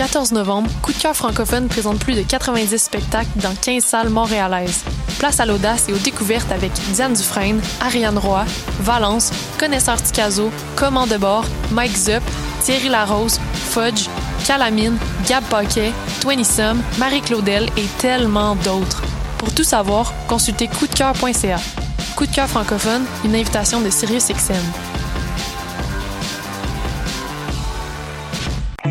14 novembre, Coup de cœur francophone présente plus de 90 spectacles dans 15 salles montréalaises. Place à l'audace et aux découvertes avec Diane Dufresne, Ariane Roy, Valence, Connaisseur Ticazo, Command de bord, Mike Zup, Thierry Larose, Fudge, Calamine, Gab Paquet, Twenty Sum, Marie Claudel et tellement d'autres. Pour tout savoir, consultez coupdecoeur.ca. Coup de cœur francophone, une invitation de SiriusXM.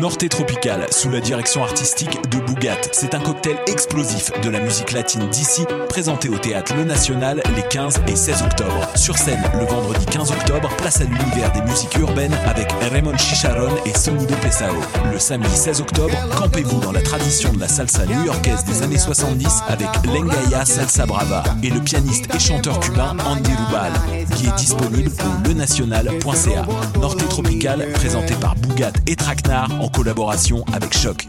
Norte Tropical, sous la direction artistique de Bougat. C'est un cocktail explosif de la musique latine d'ici, présenté au théâtre Le National les 15 et 16 octobre. Sur scène, le vendredi 15 octobre, place à l'univers des musiques urbaines avec Raymond Chicharon et Sonido Pesao. Le samedi 16 octobre, campez-vous dans la tradition de la salsa new-yorkaise des années 70 avec Lengaya Salsa Brava et le pianiste et chanteur cubain Andy Rubal, qui est disponible au lenational.ca. Norte Tropical, présenté par Bougat et Traquenard en collaboration avec Choc.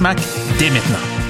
Dès maintenant.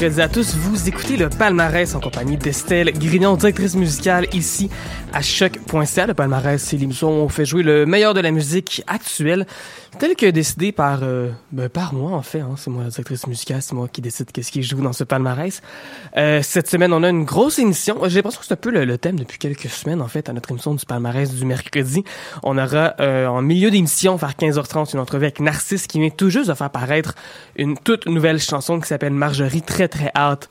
mercredi à tous, vous écoutez le palmarès en compagnie d'Estelle Grignon, directrice musicale ici à choc.ca. Le palmarès, c'est l'émission où on fait jouer le meilleur de la musique actuelle, tel que décidé par euh, ben, par moi en fait. Hein. c'est moi la directrice musicale, c'est moi qui décide qu'est-ce qui joue dans ce palmarès. Euh, cette semaine, on a une grosse émission. J'ai l'impression que c'est un peu le, thème depuis quelques semaines en fait à notre émission du palmarès du mercredi. On aura euh, en milieu d'émission vers 15h30 une entrevue avec Narcisse qui vient tout juste de faire paraître une toute nouvelle chanson qui s'appelle Marjorie très hâte.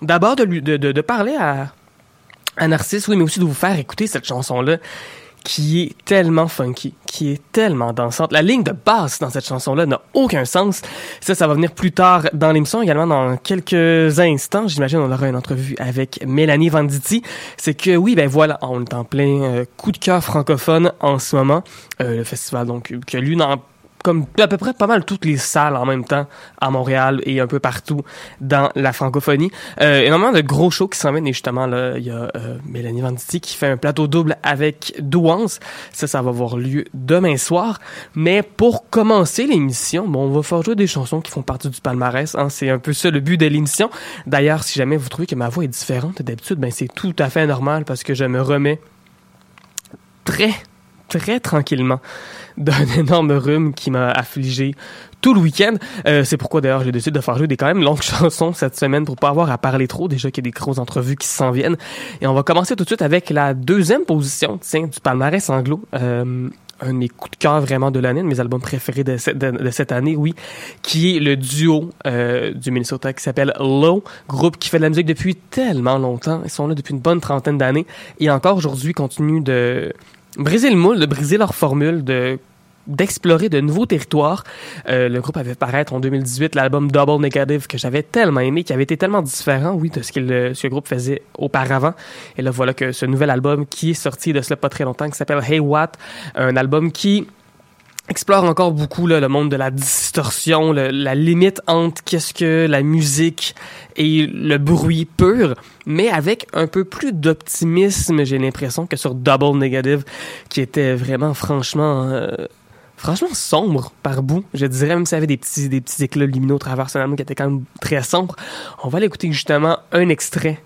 D'abord de, parler à à Narcisse, oui, mais aussi de vous faire écouter cette chanson-là qui est tellement funky, qui est tellement dansante. La ligne de basse dans cette chanson-là n'a aucun sens. Ça, ça va venir plus tard dans l'émission, également dans quelques instants. J'imagine on aura une entrevue avec Mélanie Venditti. C'est que oui, ben voilà, on est en plein euh, coup de cœur francophone en ce moment. Euh, le festival donc que lui dans comme à peu près pas mal toutes les salles en même temps à Montréal et un peu partout dans la francophonie. Euh, énormément de gros shows qui s'en viennent et justement là il y a euh, Mélanie Venditti qui fait un plateau double avec Douance. Ça ça va avoir lieu demain soir. Mais pour commencer l'émission, bon on va faire jouer des chansons qui font partie du palmarès. Hein. C'est un peu ça le but de l'émission. D'ailleurs si jamais vous trouvez que ma voix est différente d'habitude, ben c'est tout à fait normal parce que je me remets très très tranquillement d'un énorme rhume qui m'a affligé tout le week-end. Euh, c'est pourquoi d'ailleurs j'ai décidé de faire jouer des quand même longues chansons cette semaine pour pas avoir à parler trop. Déjà qu'il y a des grosses entrevues qui s'en viennent. Et on va commencer tout de suite avec la deuxième position tiens, du palmarès anglo. Euh, un de mes coups de cœur vraiment de l'année, de mes albums préférés de, cette, année, oui, qui est le duo euh, du Minnesota qui s'appelle Low, groupe qui fait de la musique depuis tellement longtemps. Ils sont là depuis une bonne trentaine d'années et encore aujourd'hui continuent de briser le moule, de briser leur formule, de d'explorer de nouveaux territoires. Euh, le groupe avait paraître en 2018 l'album Double Negative que j'avais tellement aimé, qui avait été tellement différent, oui, de ce que le, ce groupe faisait auparavant. Et là, voilà que ce nouvel album qui est sorti de cela pas très longtemps, qui s'appelle Hey What, un album qui explore encore beaucoup là, le monde de la distorsion, la limite entre qu'est-ce que la musique et le bruit pur, mais avec un peu plus d'optimisme, j'ai l'impression, que sur Double Negative, qui était vraiment franchement... Euh, franchement sombre par bout. Je dirais même s'il y avait des petits, des éclats lumineux au travers ce qui était quand même très sombre. On va aller écouter justement un extrait.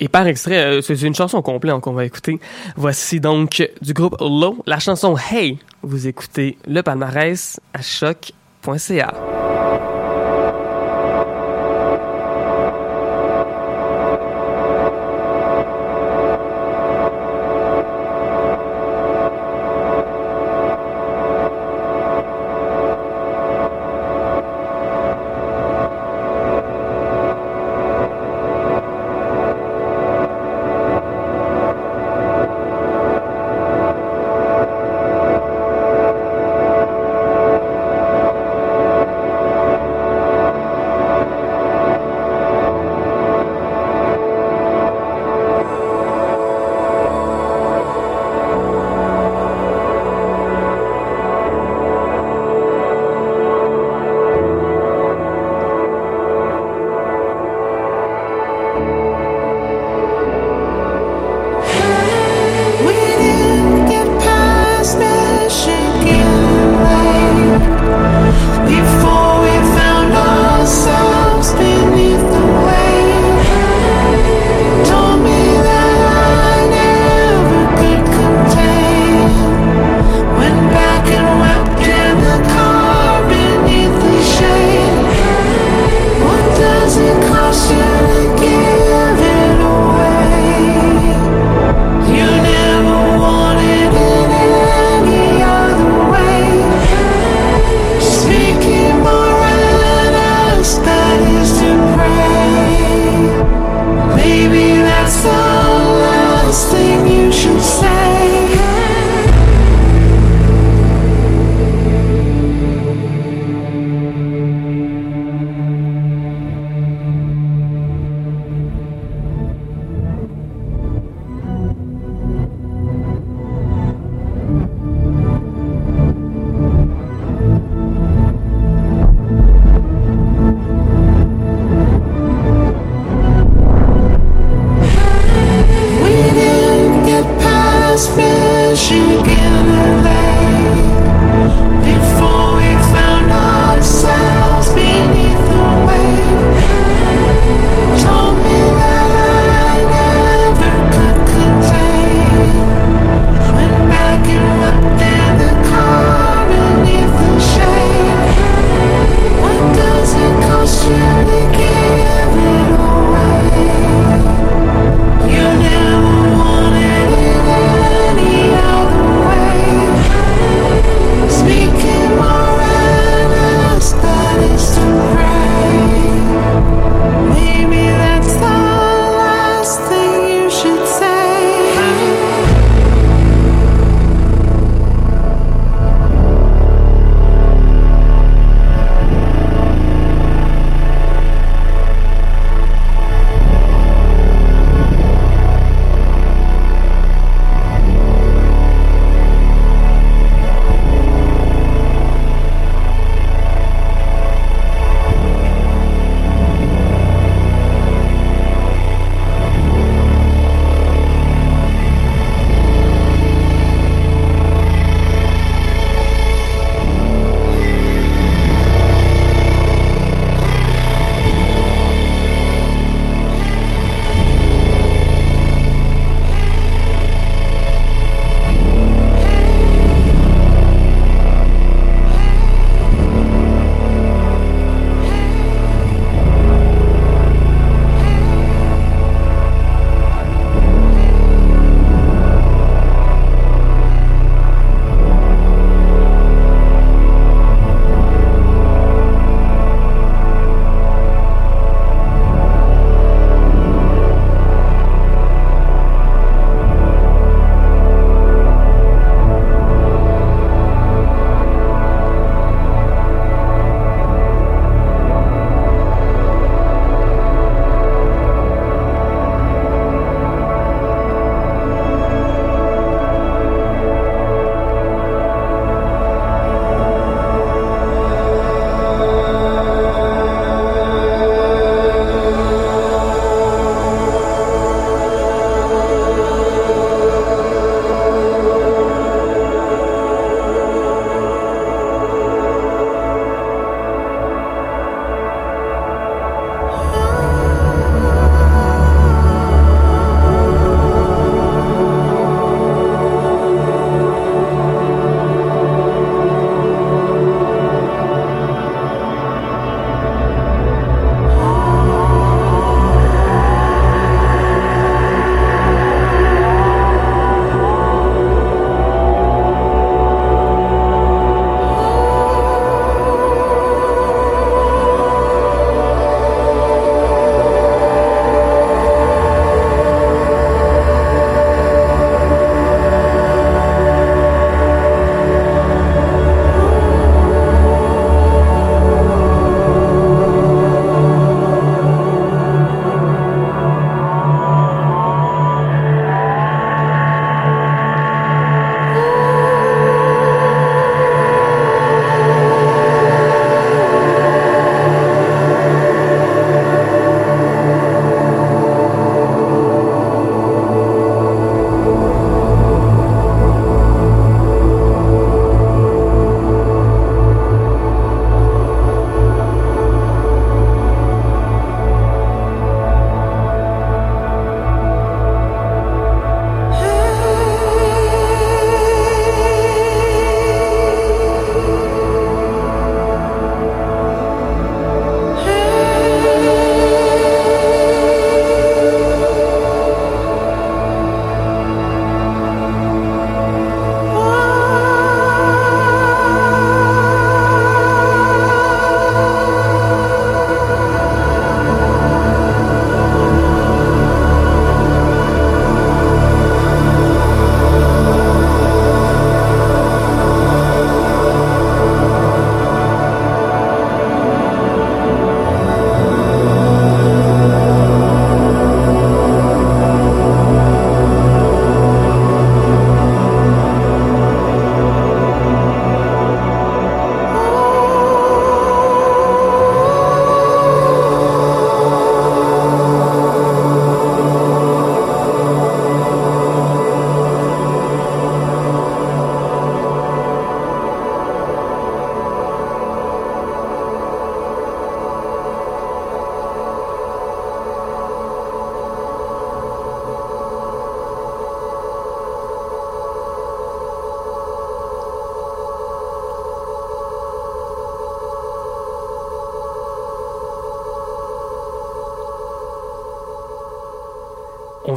Et par extrait, euh, c'est une chanson complète qu'on va écouter. Voici donc du groupe Low, la chanson Hey. Vous écoutez le palmarès à choc.ca.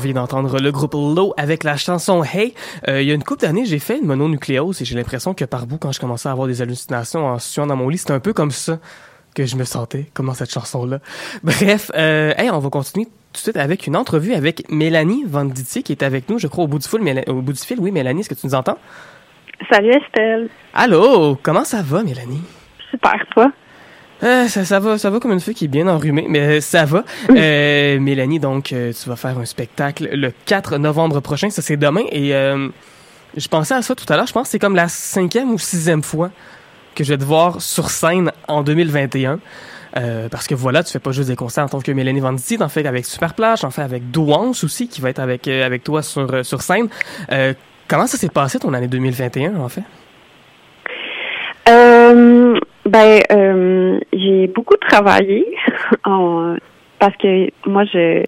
vient d'entendre le groupe Low avec la chanson Hey. Euh, il y a une couple d'années, j'ai fait une mononucléose et j'ai l'impression que par bout, quand je commençais à avoir des hallucinations en suant dans mon lit, c'était un peu comme ça que je me sentais, comme dans cette chanson-là. Bref, euh, hey, on va continuer tout de suite avec une entrevue avec Mélanie Venditti qui est avec nous, je crois, au bout du fil. Au bout du fil, oui, Mélanie, est-ce que tu nous entends? Salut Estelle. Allô, comment ça va, Mélanie? Super, toi? Euh, ça, ça va, ça va comme une fille qui est bien enrhumée, mais ça va. Euh, Mélanie, donc, euh, tu vas faire un spectacle le 4 novembre prochain, ça c'est demain, et euh, je pensais à ça tout à l'heure, je pense que c'est comme la cinquième ou sixième fois que je vais te voir sur scène en 2021. Euh, parce que voilà, tu fais pas juste des concerts en tant que Mélanie Venditti, t'en fais avec Superplage, t'en fais avec Douance aussi, qui va être avec, euh, avec toi sur, euh, sur scène. Euh, comment ça s'est passé ton année 2021, en fait? Ben, euh, j'ai beaucoup travaillé en, parce que moi, je,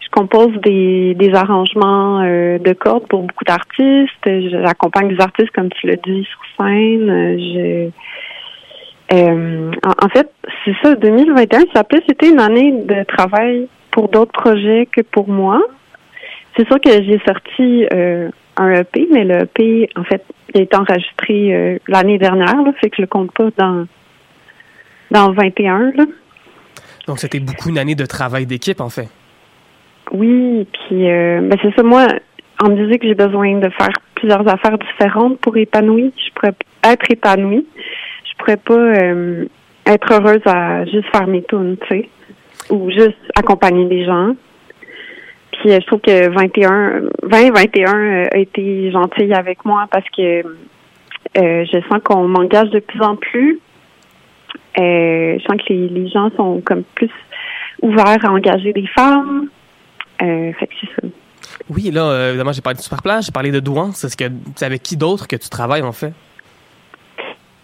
je compose des, des arrangements euh, de cordes pour beaucoup d'artistes. J'accompagne des artistes, comme tu l'as dit, sur scène. Je, euh, en, fait, c'est ça, 2021, ça a plus été une année de travail pour d'autres projets que pour moi. C'est sûr que j'ai sorti euh, un EP, mais le EP, en fait, il a été enregistré euh, l'année dernière, là, fait que je le compte pas dans dans le 21. Là. Donc, c'était beaucoup une année de travail d'équipe, en fait. Oui, puis euh, ben c'est ça, moi, en musique, j'ai besoin de faire plusieurs affaires différentes pour épanouir. Je pourrais être épanouie. Je pourrais pas euh, être heureuse à juste faire mes tunes, tu sais, ou juste accompagner des gens. Puis euh, je trouve que 21, 2021 euh, a été gentil avec moi parce que euh, je sens qu'on m'engage de plus en plus. Euh, je sens que les, les gens sont comme plus ouverts à engager des femmes. Euh, fait que c'est ça. Oui, là, évidemment, j'ai parlé de Superplage, j'ai parlé de Douance. Est-ce que c'est avec qui d'autre que tu travailles, en fait?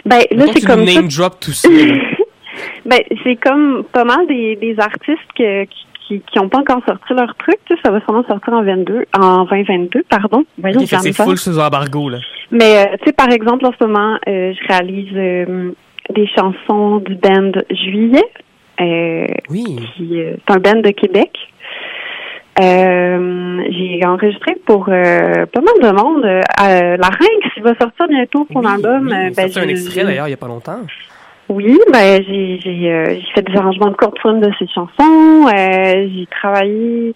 Ben, là, c'est comme. name drop tout ça. ben, c'est comme pas mal des, des artistes que, qui qui n'ont pas encore sorti leur truc. Ça va sûrement sortir en 22, en 2022, pardon. Okay, c'est full sous embargo, là. Mais, euh, tu sais, par exemple, en ce moment, euh, je réalise euh, des chansons du band Juillet. oui. C'est un band de Québec. Euh, j'ai enregistré pour euh, pas mal de monde. Euh, la Reine qui va sortir bientôt son oui, album. Oui, ben, un extrait d'ailleurs il y a pas longtemps. Oui, ben j'ai j'ai fait des arrangements de courte de ses chansons. j'ai travaillé.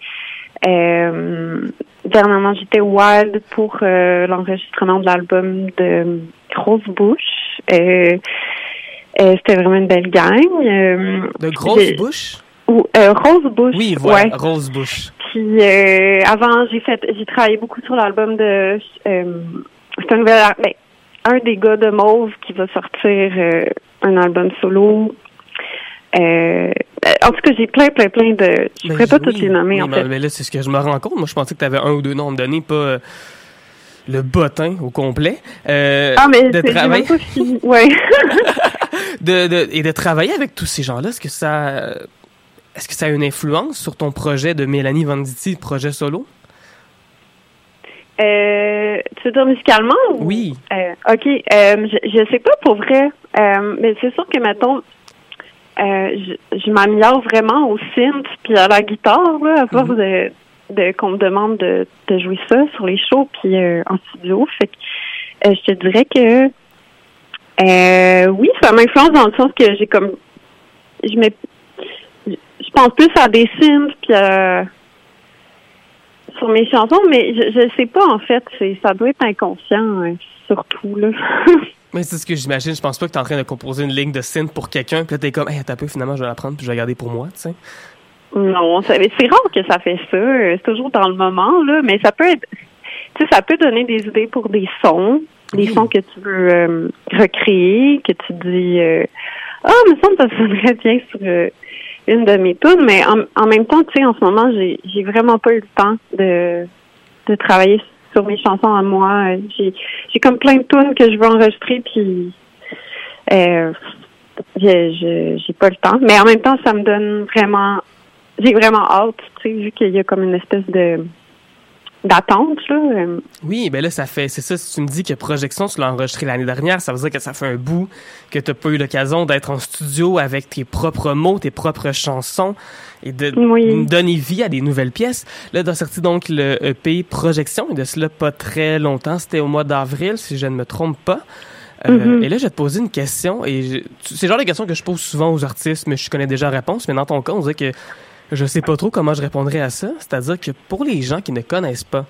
dernièrement, j'étais wild pour l'enregistrement de l'album de Grosse Bouche. C'était vraiment une belle gang. de Grosse Bouche? Ou euh, Rose Bush. Oui, voilà, ouais. Rose Bush. Puis euh, avant, j'ai fait, j'ai travaillé beaucoup sur l'album de. Euh, c'est un nouvel, ben, un des gars de Mauve qui va sortir euh, un album solo. Euh, en tout cas, j'ai plein, plein, plein de. Je ne pourrais pas oui, tous les nommer, oui, en fait. Mais là, c'est ce que je me rends compte. Moi, je pensais que tu avais un ou deux noms à me donner, pas euh, le bottin au complet. Euh, ah, mais de fini. Ouais. de, de, et de travailler avec tous ces gens-là, est-ce que ça. Est-ce que ça a une influence sur ton projet de Mélanie Venditti, projet solo? Euh, tu veux dire musicalement? Ou? Oui. Euh, OK. Euh, je, je sais pas pour vrai. Euh, mais c'est sûr que, mettons, euh, je, je m'améliore vraiment au synth puis à la guitare, là, à force mm -hmm. de, de qu'on me demande de, de, jouer ça sur les shows puis euh, en studio. Fait que euh, je te dirais que oui, ça m'influence dans le sens que j'ai comme je mets je pense plus à des synths puis euh, sur mes chansons, mais je, je sais pas en fait, c'est ça doit être inconscient euh, surtout là. mais c'est ce que j'imagine, je pense pas que tu es en train de composer une ligne de synth pour quelqu'un, puis là t'es comme hey, t'as peu finalement je vais la prendre puis je vais la garder pour moi, tu sais. Non, c'est rare que ça fait ça, c'est toujours dans le moment là, mais ça peut être tu sais ça peut donner des idées pour des sons, des sons que tu veux euh, recréer, que tu dis ah, oh, me semble que ça sonnerait bien sur une de mes tunes, mais en, en même temps, tu sais, en ce moment, j'ai j'ai vraiment pas eu le temps de de travailler sur mes chansons à moi. J'ai j'ai comme plein de tunes que je veux enregistrer, puis euh, j'ai j'ai pas le temps. Mais en même temps, ça me donne vraiment, j'ai vraiment hâte, tu sais, vu qu'il y a comme une espèce de d'attente là. Oui, ben là ça fait c'est ça si tu me dis que projection tu l'as enregistré l'année dernière, ça veut dire que ça fait un bout que tu pas eu l'occasion d'être en studio avec tes propres mots, tes propres chansons et de donner vie à des nouvelles pièces. Là, tu sorti donc le EP Projection et de cela pas très longtemps, c'était au mois d'avril si je ne me trompe pas. Euh, mm-hmm. Et là, je vais te poser une question, et c'est le genre de question que je pose souvent aux artistes, mais je connais déjà la réponse. Mais dans ton cas, on dirait que je sais pas trop comment je répondrais à ça. C'est-à-dire que pour les gens qui ne connaissent pas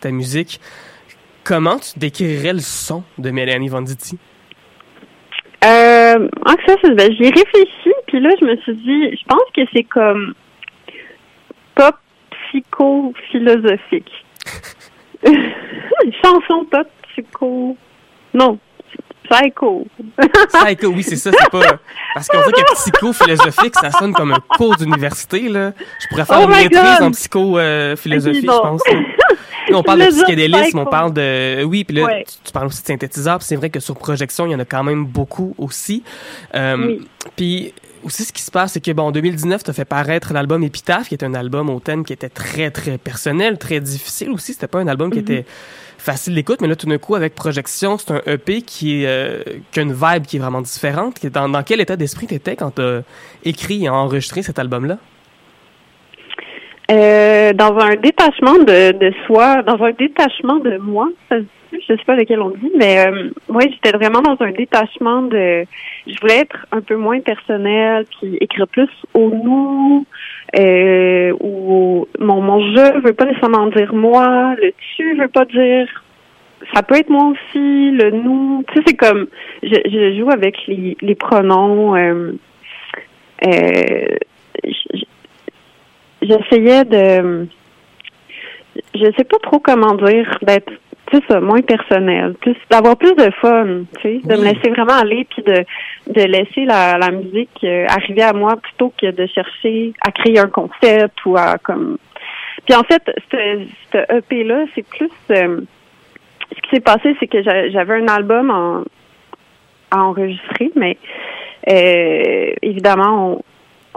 ta musique, comment tu décrirais le son de Mélanie Venditti? Euh, en ça, ben, j'y réfléchi, puis là, je me suis dit, je pense que c'est comme pop psycho-philosophique. Chanson pop psycho. Non, Psycho. Psycho, oui, c'est ça. C'est pas. Parce qu'on dit que psycho-philosophique, ça sonne comme un cours d'université, là. Je pourrais faire oh une maîtrise en psycho-philosophie, je pense. on parle de psychédélisme, on parle de. Oui, puis là, tu, parles aussi de synthétiseur. c'est vrai que sur projection, il y en a quand même beaucoup aussi. Euh, Puis aussi, ce qui se passe, c'est que, bon, en 2019, tu as fait paraître l'album Épitaphe, qui est un album au thème qui était très, très personnel, très difficile aussi. C'était pas un album qui mm-hmm. était facile d'écoute, mais là, tout d'un coup, avec Projection, c'est un EP qui, est, euh, a une vibe qui est vraiment différente. Dans, quel état d'esprit t'étais quand t'as écrit et enregistré cet album-là? Euh, dans un détachement de, soi, dans un détachement de moi, je sais pas lequel on dit, mais euh, moi j'étais vraiment dans un détachement de, je voulais être un peu moins personnel, puis écrire plus au nous, euh, ou mon, mon je veut pas nécessairement dire moi, le tu veut pas dire ça peut être moi aussi, le nous. Tu sais, c'est comme je, je, joue avec les, les pronoms. Euh, euh, J'essayais de je sais pas trop comment dire d'être tu ça, moins personnel, plus d'avoir plus de fun, tu sais, de me laisser vraiment aller puis de de laisser la, la musique euh, arriver à moi plutôt que de chercher à créer un concept ou à comme puis en fait ce, EP là c'est plus euh, ce qui s'est passé c'est que j'avais un album en, à enregistrer mais euh, évidemment on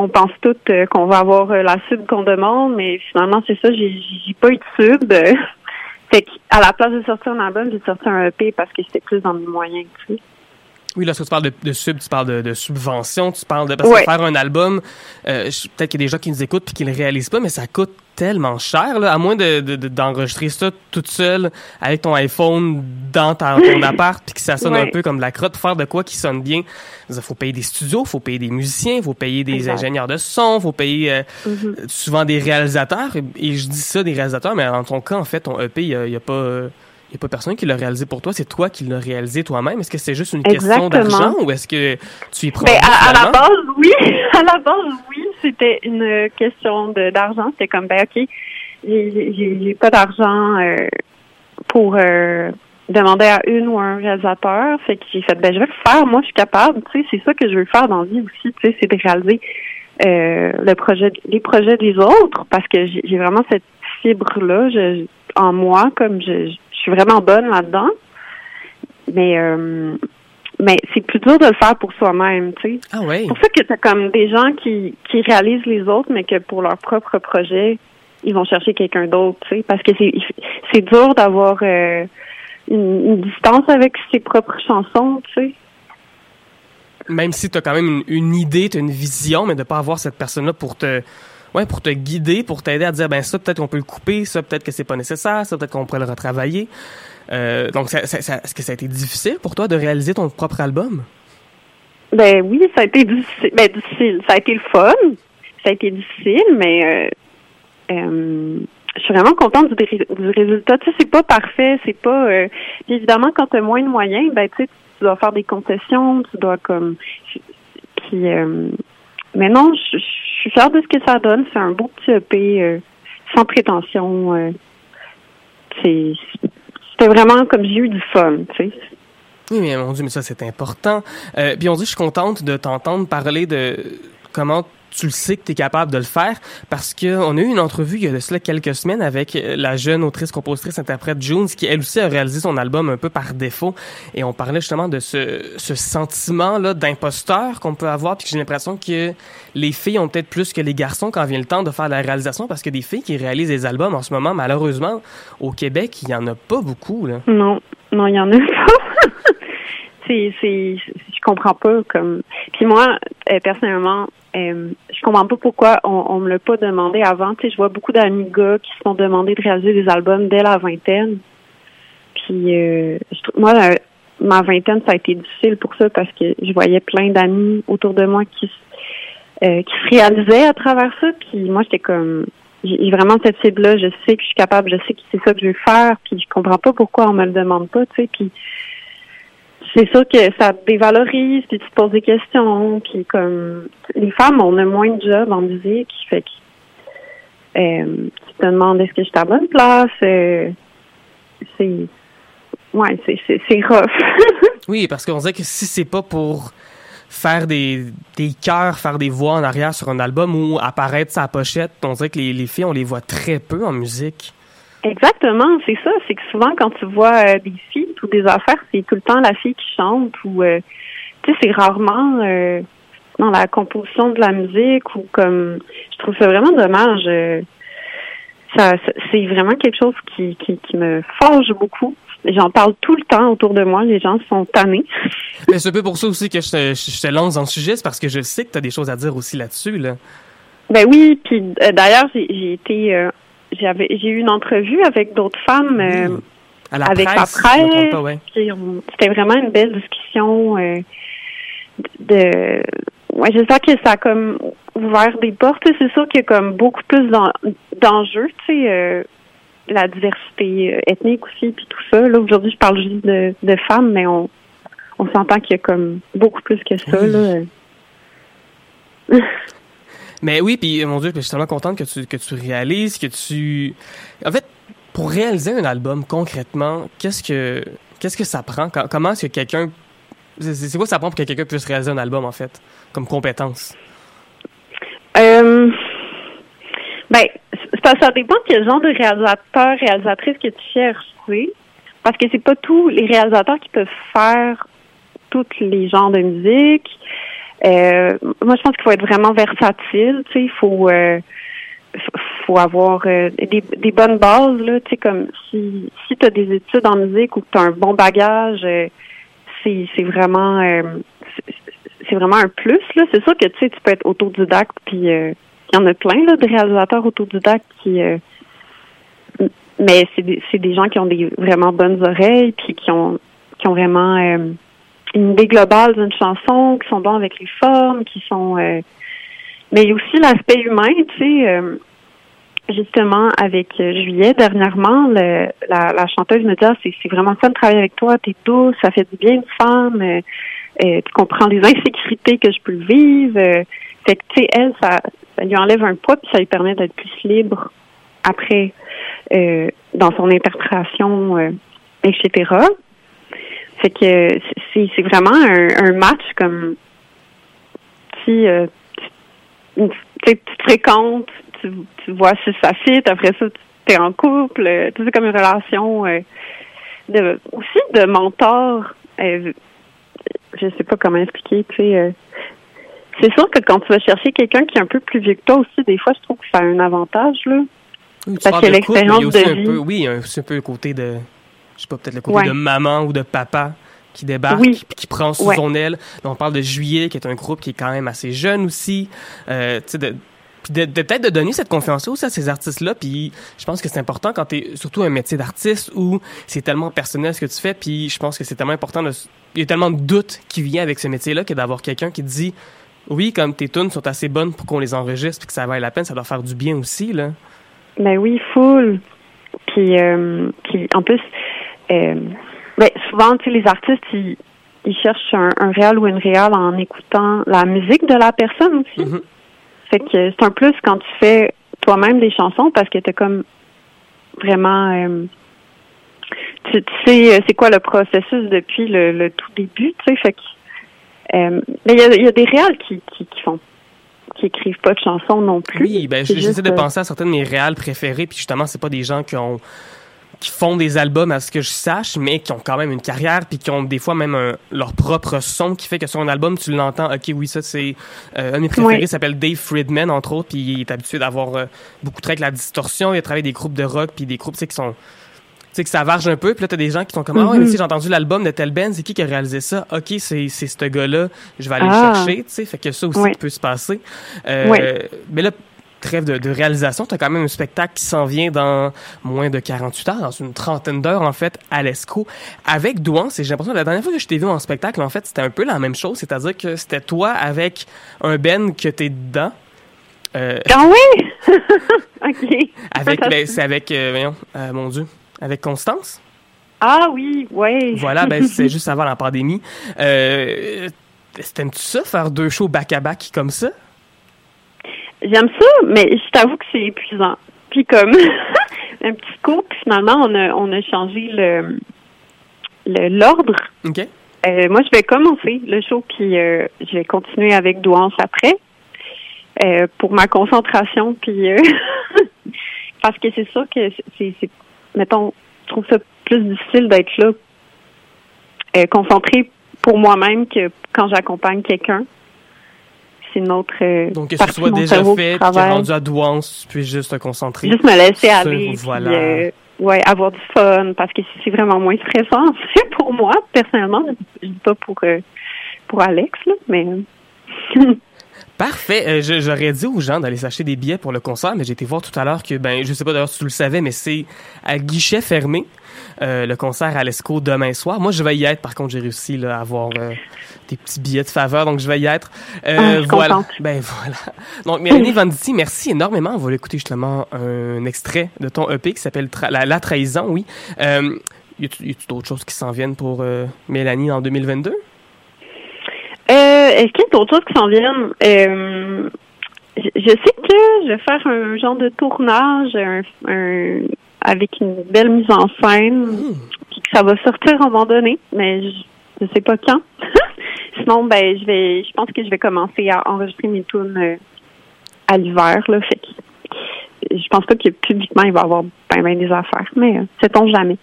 on pense toutes qu'on va avoir la sub qu'on demande, mais finalement, c'est ça, j'ai, j'ai pas eu de sub. Fait qu'à la place de sortir un album, j'ai sorti un EP parce que c'était plus dans mes moyens, tu sais. Oui, lorsque tu parles de, de sub, tu parles de, de, subvention, tu parles de parce que faire un album, euh, peut-être qu'il y a des gens qui nous écoutent et qui le réalisent pas, mais ça coûte tellement cher, là, à moins de, d'enregistrer ça toute seule avec ton iPhone dans ton appart puis que ça sonne un peu comme de la crotte, faire de quoi qui sonne bien. Il faut payer des studios, faut payer des musiciens, faut payer des ingénieurs de son, faut payer euh, mm-hmm. souvent des réalisateurs. Et, je dis ça des réalisateurs, mais dans ton cas, en fait, ton EP, il n'y a, pas il n'y a pas personne qui l'a réalisé pour toi, c'est toi qui l'as réalisé toi-même. Est-ce que c'est juste une question d'argent ou est-ce que tu y prends ben, à, la base, oui. à la base, oui, c'était une question d'argent. C'était comme, ben ok, j'ai pas d'argent euh, pour euh, demander à une ou un réalisateur. Fait que j'ai fait, ben je vais le faire. Moi, je suis capable. Tu sais, c'est ça que je veux faire dans la vie aussi. Tu sais, c'est de réaliser euh, le projet, les projets des autres parce que j'ai vraiment cette fibre là en moi, comme je je suis vraiment bonne là-dedans. Mais euh, mais c'est plus dur de le faire pour soi-même, tu sais. Ah oui. C'est pour ça que t'as comme des gens qui, qui réalisent les autres, mais que pour leur propre projet, ils vont chercher quelqu'un d'autre, tu sais, parce que c'est c'est dur d'avoir euh, une, distance avec ses propres chansons, tu sais. Même si tu as quand même une, une idée, tu as une vision, mais de pas avoir cette personne-là pour te ouais, pour te guider, pour t'aider à dire ben ça peut-être qu'on peut le couper, ça peut-être que c'est pas nécessaire, ça peut-être qu'on pourrait le retravailler. Euh, donc, ça, est-ce que ça a été difficile pour toi de réaliser ton propre album? Ben oui, ça a été difficile. Ben, difficile. Ça a été le fun. Ça a été difficile, mais euh, euh, je suis vraiment contente du, du résultat. Tu sais, c'est pas parfait, c'est pas. Évidemment, quand tu as moins de moyens, ben tu sais, tu dois faire des concessions, tu dois comme. Puis, mais non, je, suis fière de ce que ça donne. C'est un beau petit EP euh, sans prétention. Euh, c'était vraiment comme j'ai eu du fun, tu sais. Oui, mais mon Dieu, mais ça, c'est important. Euh, puis on dit, je suis contente de t'entendre parler de comment tu le sais que tu es capable de le faire parce que on a eu une entrevue il y a de cela quelques semaines avec euh, la jeune autrice, compositrice, interprète Junes qui elle aussi a réalisé son album un peu par défaut et on parlait justement de ce, ce sentiment là d'imposteur qu'on peut avoir puis j'ai l'impression que les filles ont peut-être plus que les garçons quand vient le temps de faire la réalisation parce que des filles qui réalisent des albums en ce moment malheureusement au Québec il y en a pas beaucoup là. Non, non, il y en a pas. c'est c'est je comprends pas comme puis moi euh, personnellement euh, je comprends pas pourquoi on, on me l'a pas demandé avant. Tu sais, je vois beaucoup d'amis gars qui se sont demandé de réaliser des albums dès la vingtaine. Puis euh, je, moi, ma vingtaine, ça a été difficile pour ça parce que je voyais plein d'amis autour de moi qui, euh, qui se réalisaient à travers ça. Puis moi, j'étais comme j'ai vraiment cette cible-là, je sais que je suis capable, je sais que c'est ça que je veux faire, puis je comprends pas pourquoi on me le demande pas, tu sais, puis c'est sûr que ça dévalorise, puis tu te poses des questions, puis comme les femmes, on a moins de jobs en musique, fait que euh, tu te demandes est-ce que je suis à la bonne place, euh, c'est ouais, c'est rough. oui, parce qu'on dirait que si c'est pas pour faire des, des chœurs, faire des voix en arrière sur un album ou apparaître sa pochette, on dirait que les, les filles, on les voit très peu en musique. Exactement, c'est ça. C'est que souvent, quand tu vois euh, des filles ou des affaires, c'est tout le temps la fille qui chante ou, euh, tu sais, c'est rarement euh, dans la composition de la musique ou comme, je trouve ça vraiment dommage. ça, c'est vraiment quelque chose qui, qui, qui me forge beaucoup. J'en parle tout le temps autour de moi. Les gens sont tannés. Mais c'est un peu pour ça aussi que je te, je te lance dans le sujet, c'est parce que je sais que tu as des choses à dire aussi là-dessus. Là. Ben oui, puis d'ailleurs, j'ai été j'avais j'ai eu une entrevue avec d'autres femmes euh, avec presse, la presse. C'était vraiment une belle discussion euh, de ouais, j'espère que ça a comme ouvert des portes. C'est sûr qu'il y a comme beaucoup plus d'enjeux, tu sais, euh, la diversité ethnique aussi, puis tout ça. Là, aujourd'hui, je parle juste de, de femmes, mais on, on s'entend qu'il y a comme beaucoup plus que ça. Là. Mais oui, puis mon Dieu, je suis tellement contente que tu, que tu réalises, que tu... En fait, pour réaliser un album, concrètement, qu'est-ce que qu'est-ce que ça prend? Comment est-ce que quelqu'un... C'est quoi ça prend pour que quelqu'un puisse réaliser un album, en fait, comme compétence? Euh... Ben, ça, ça dépend de quel genre de réalisateur, réalisatrice que tu cherches, tu Parce que c'est pas tous les réalisateurs qui peuvent faire tous les genres de musique. Euh, moi, je pense qu'il faut être vraiment versatile. Tu sais, il faut euh, faut avoir euh, des, bonnes bases là. Tu sais, comme si si tu as des études en musique ou que tu as un bon bagage, c'est c'est vraiment c'est vraiment un plus là. C'est sûr que tu sais, tu peux être autodidacte puis il y en a plein là de réalisateurs autodidactes qui mais c'est des, c'est des gens qui ont des vraiment bonnes oreilles puis qui ont qui ont vraiment une idée globale d'une chanson, qui sont bons avec les formes, qui sont euh, mais aussi l'aspect humain, tu sais. Euh, justement, avec Juillet, dernièrement, le, la, la, chanteuse me dit ah, c'est, vraiment fun de travailler avec toi, t'es douce, ça fait du bien une femme, euh, tu comprends les insécurités que je peux vivre. fait que, tu sais, elle, ça, ça lui enlève un poids, puis ça lui permet d'être plus libre après dans son interprétation, etc. Fait que c'est, c'est vraiment un, match comme si euh, tu, tu, te fréquentes, tu, tu vois si ça fit, après ça tu es en couple, euh, tout c'est comme une relation euh, de aussi de mentor. Euh, je sais pas comment expliquer, tu sais. c'est sûr que quand tu vas chercher quelqu'un qui est un peu plus vieux que toi aussi, des fois je trouve que ça a un avantage là. parce que l'expérience de vie. oui, c'est un peu le côté de je sais pas, peut-être le côté de maman ou de papa qui débarque, oui. qui, prend sous son aile. on parle de Juillet, qui est un groupe qui est quand même assez jeune aussi. Euh, tu sais, de, de, peut-être de donner cette confiance aussi à ces artistes-là. Puis je pense que c'est important quand tu es surtout un métier d'artiste où c'est tellement personnel ce que tu fais. Puis je pense que c'est tellement important. De, il y a tellement de doutes qui viennent avec ce métier-là que d'avoir quelqu'un qui te dit oui, comme tes tunes sont assez bonnes pour qu'on les enregistre puis que ça vaille la peine, ça doit faire du bien aussi. là. Ben oui, full. Puis, euh, puis en plus, ben, souvent, tu sais, les artistes, ils, ils cherchent un, un, réel ou une réelle en écoutant la musique de la personne aussi. Mm-hmm. Fait que c'est un plus quand tu fais toi-même des chansons parce que t'es comme vraiment euh, tu, sais euh, c'est quoi le processus depuis le, le tout début, tu sais, fait que euh, mais il y a, y a, des réels qui, qui, qui font qui écrivent pas de chansons non plus. Oui, ben j'essaie de penser à certains de mes réals préférés, puis justement, c'est pas des gens qui ont qui font des albums à ce que je sache, mais qui ont quand même une carrière, puis qui ont des fois même leur propre son qui fait que sur un album, tu l'entends, ok, oui, ça c'est... Euh, un de mes préférés s'appelle Dave Friedman, entre autres, puis il est habitué d'avoir euh, beaucoup de avec la distorsion, il a travaillé des groupes de rock, puis des groupes, tu sais, qui sont... Tu sais, que ça varge un peu, puis là, t'as des gens qui sont comme, ah ouais, mais mm-hmm. j'ai entendu l'album de tel band, c'est qui qui a réalisé ça? Ok, c'est ce gars-là, je vais aller le ah. chercher, tu sais, fait que ça aussi peut se passer. Euh, mais là, trêve de, réalisation, tu as quand même un spectacle qui s'en vient dans moins de 48 heures, dans une trentaine d'heures en fait, à l'ESCO, avec Douance. Et j'ai l'impression que la dernière fois que je t'ai vu en spectacle, en fait, c'était un peu la même chose, c'est-à-dire que c'était toi avec un Ben que t'es dedans. Euh, ah oui? OK. Avec, ben, c'est avec, euh, voyons, euh, mon Dieu, avec Constance? Ah oui, oui. Voilà, ben c'est juste avant la pandémie. Euh, T'aimes-tu ça, faire deux shows back-à-back comme ça? J'aime ça, mais je t'avoue que c'est épuisant. Puis comme un petit coup, puis finalement on a on a changé le l'ordre. OK. Euh, moi, je vais commencer le show, puis euh, je vais continuer avec Douance après euh, pour ma concentration, puis parce que c'est sûr que c'est, c'est, mettons, je trouve ça plus difficile d'être là, concentré pour moi-même que quand j'accompagne quelqu'un c'est notre euh, Donc, que ce soit déjà fait, puis rendu à douance, tu puisses juste te concentrer. Juste me laisser aller. Voilà. Euh, ouais, avoir du fun, parce que c'est vraiment moins stressant. pour moi, personnellement. Je dis pas pour, euh, pour Alex, là, mais. Parfait. J'aurais dit aux gens d'aller s'acheter des billets pour le concert, mais j'ai été voir tout à l'heure que, ben, je sais pas d'ailleurs si tu le savais, mais c'est à guichet fermé. le concert à l'ESCO demain soir. Moi, je vais y être. Par contre, j'ai réussi là, à avoir des petits billets de faveur, donc je vais y être. Euh, ah, voilà. Ben voilà. Donc Mélanie Venditti, merci énormément. On va l'écouter justement un extrait de ton EP qui s'appelle la, trahison, oui. Euh, y a-t-il d'autres choses qui s'en viennent pour euh, Mélanie en 2022? Euh, Est-ce qu'il y a d'autres choses qui s'en viennent? Euh, je, sais que je vais faire un genre de tournage un, avec une belle mise en scène. Mmh. ça va sortir à un moment donné, mais je, ne sais pas quand. sinon, ben, je vais, je pense que je vais commencer à enregistrer mes tunes euh, à l'hiver, là. Fait que je pense pas que publiquement il va y avoir ben, ben des affaires, mais euh, sait-on jamais.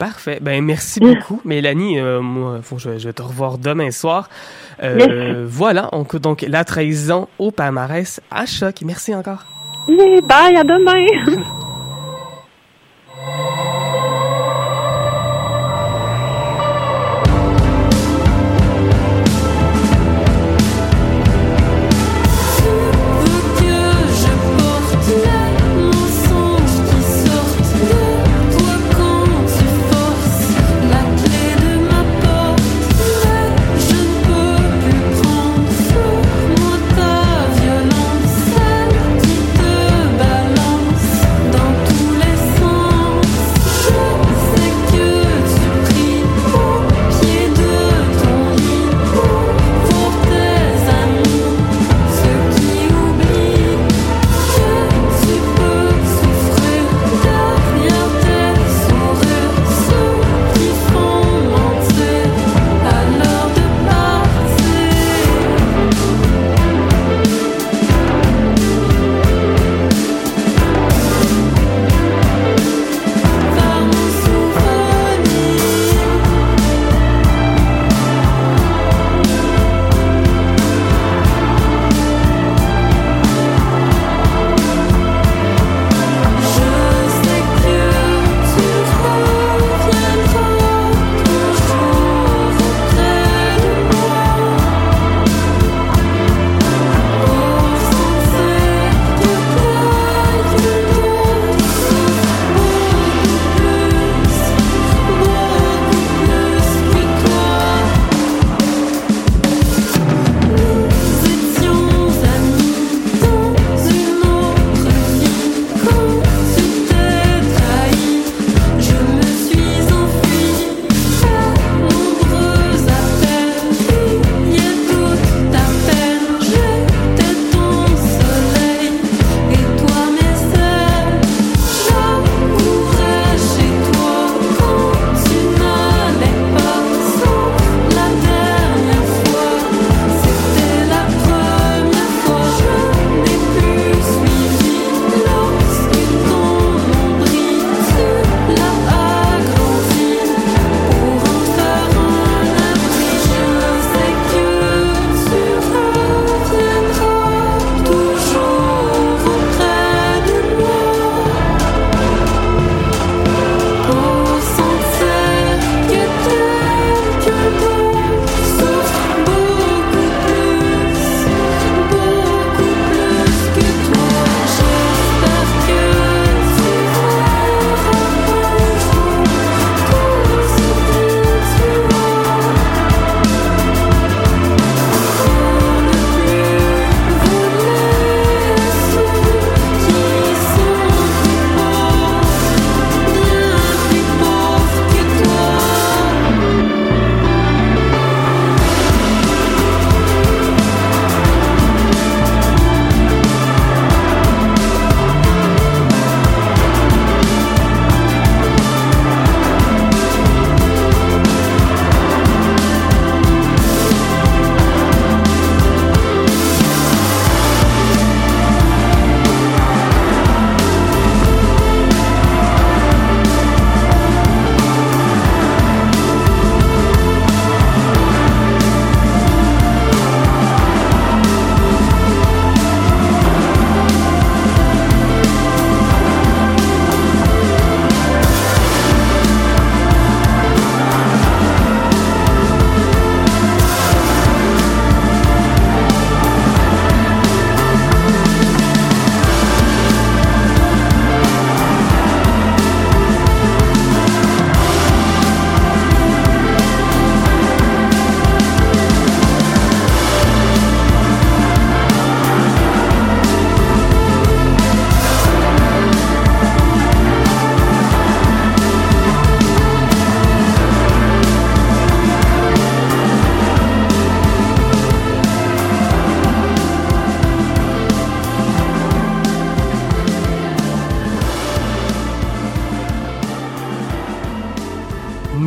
Parfait. Ben merci beaucoup, Mélanie. Euh, moi, faut, je, je, vais te revoir demain soir. Euh, Voilà, on coûte donc la trahison au palmarès à choc. Merci encore. Oui, bye, à demain.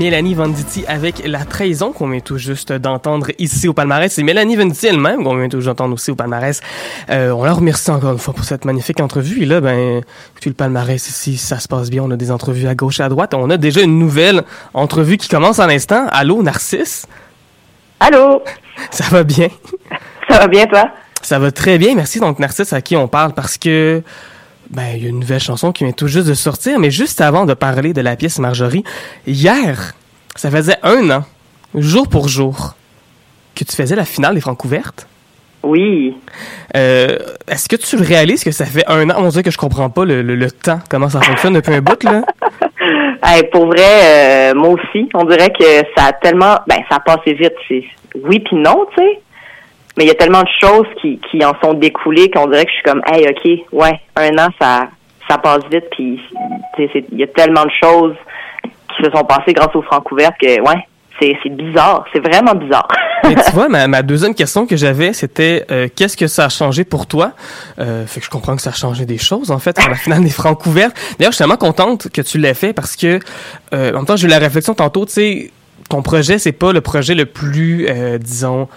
Mélanie Venditti avec La Trahison qu'on vient tout juste d'entendre ici au palmarès. C'est Mélanie Venditti elle-même qu'on vient tout juste d'entendre aussi au palmarès. Euh, on la remercie encore une fois pour cette magnifique entrevue. Et là, ben, tout le palmarès ici, ça se passe bien. On a des entrevues à gauche et à droite. On a déjà une nouvelle entrevue qui commence à l'instant. Allô, Narcisse? Allô? Ça va bien? Ça va bien, toi? Ça va très bien, merci. Donc, Narcisse, à qui on parle parce que ben, il y a une nouvelle chanson qui vient tout juste de sortir, mais juste avant de parler de la pièce Marjorie, hier, ça faisait un an, jour pour jour, que tu faisais la finale des Francs ouvertes. Oui. Euh, Est-ce que tu réalises que ça fait un an? On dirait que je comprends pas le, le, le temps, comment ça fonctionne depuis un bout, là. hey, pour vrai, euh, moi aussi, on dirait que ça a tellement... Ben, ça a passé vite. C'est Oui puis non, tu sais. Mais il y a tellement de choses qui, qui en sont découlées qu'on dirait que je suis comme, hey, OK, ouais, un an, ça, ça passe vite. Puis il y a tellement de choses qui se sont passées grâce aux francs ouvertes que, ouais, c'est bizarre. C'est vraiment bizarre. Mais tu vois, ma, ma deuxième question que j'avais, c'était euh, qu'est-ce que ça a changé pour toi? Euh, fait que je comprends que ça a changé des choses, en fait, à la finale des francs ouverts. D'ailleurs, je suis tellement contente que tu l'aies fait parce que, euh, en même temps, j'ai eu la réflexion tantôt, tu sais, ton projet, c'est pas le projet le plus, euh, disons,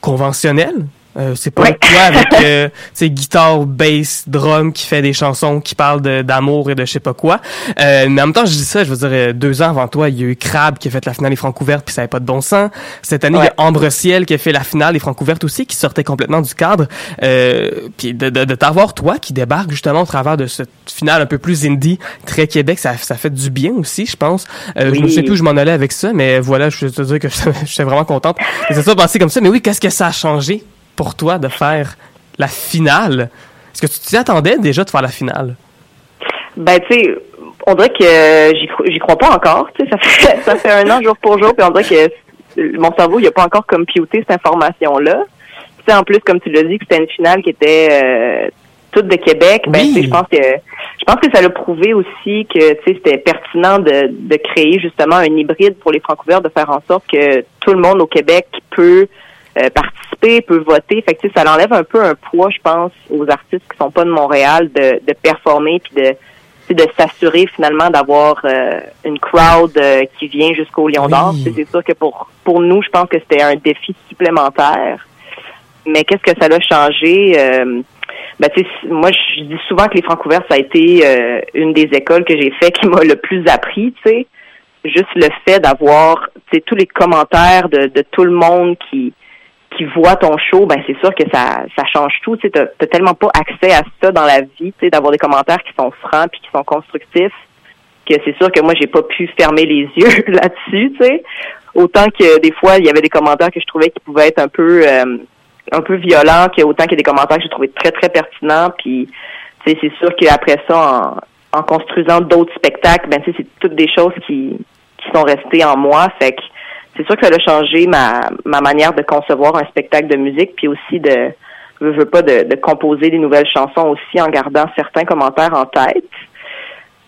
conventionnel. Euh, c'est pas Ouais. toi avec euh, guitare, bass, drum qui fait des chansons qui parlent d'amour et de je sais pas quoi. Euh, mais en même temps, je dis ça, je veux dire, euh, deux ans avant toi, il y a eu Crab qui a fait la finale des francs ouvertes puis ça avait pas de bon sens. Cette année, il y a Ambre Ciel qui a fait la finale des francs ouvertes aussi, qui sortait complètement du cadre. Euh, puis de, de, de t'avoir toi qui débarque justement au travers de cette finale un peu plus indie, très Québec, ça, ça fait du bien aussi, je pense. Euh, Je Oui. sais plus où je m'en allais avec ça, mais voilà, je veux te dire que j'étais vraiment contente. Et ça, penser comme ça. Mais oui, qu'est-ce que ça a changé? Pour toi de faire la finale? Est-ce que tu t'y attendais déjà de faire la finale? Ben, tu sais, on dirait que j'y cro- j'y crois pas encore. Ça fait, ça fait un an jour pour jour, puis on dirait que mon cerveau, il a pas encore computé cette information-là. Tu sais, en plus, comme tu l'as dit, que c'était une finale qui était euh, toute de Québec. Ben, Oui. je pense que je pense que ça l'a prouvé aussi que c'était pertinent de, de créer justement un hybride pour les Francouverts, de faire en sorte que tout le monde au Québec peut euh, participer, peut voter. Fait que, tu sais, ça l'enlève un peu un poids, je pense, aux artistes qui sont pas de Montréal de, de performer puis de de s'assurer finalement d'avoir euh, une crowd euh, qui vient jusqu'au Lion Oui. d'Or. C'est sûr que pour pour nous, je pense que c'était un défi supplémentaire. Mais qu'est-ce que ça a changé euh, ben, tu sais, moi, je dis souvent que les Francouverts, ça a été euh, une des écoles que j'ai fait qui m'a le plus appris, tu sais. Juste le fait d'avoir, tu sais, tous les commentaires de, de tout le monde qui qui voit ton show, ben c'est sûr que ça ça change tout. Tu t'as tellement pas accès à ça dans la vie, tu sais, d'avoir des commentaires qui sont francs puis qui sont constructifs, que c'est sûr que moi j'ai pas pu fermer les yeux là-dessus, tu sais. Autant que des fois il y avait des commentaires que je trouvais qui pouvaient être un peu euh, un peu violents, que autant qu'il y a des commentaires que j'ai trouvé très très pertinents, puis c'est sûr qu'après ça en, en construisant d'autres spectacles, ben c'est toutes des choses qui qui sont restées en moi, fait que c'est sûr que ça a changé ma, ma manière de concevoir un spectacle de musique, puis aussi de, je veux pas, de, de composer des nouvelles chansons aussi en gardant certains commentaires en tête.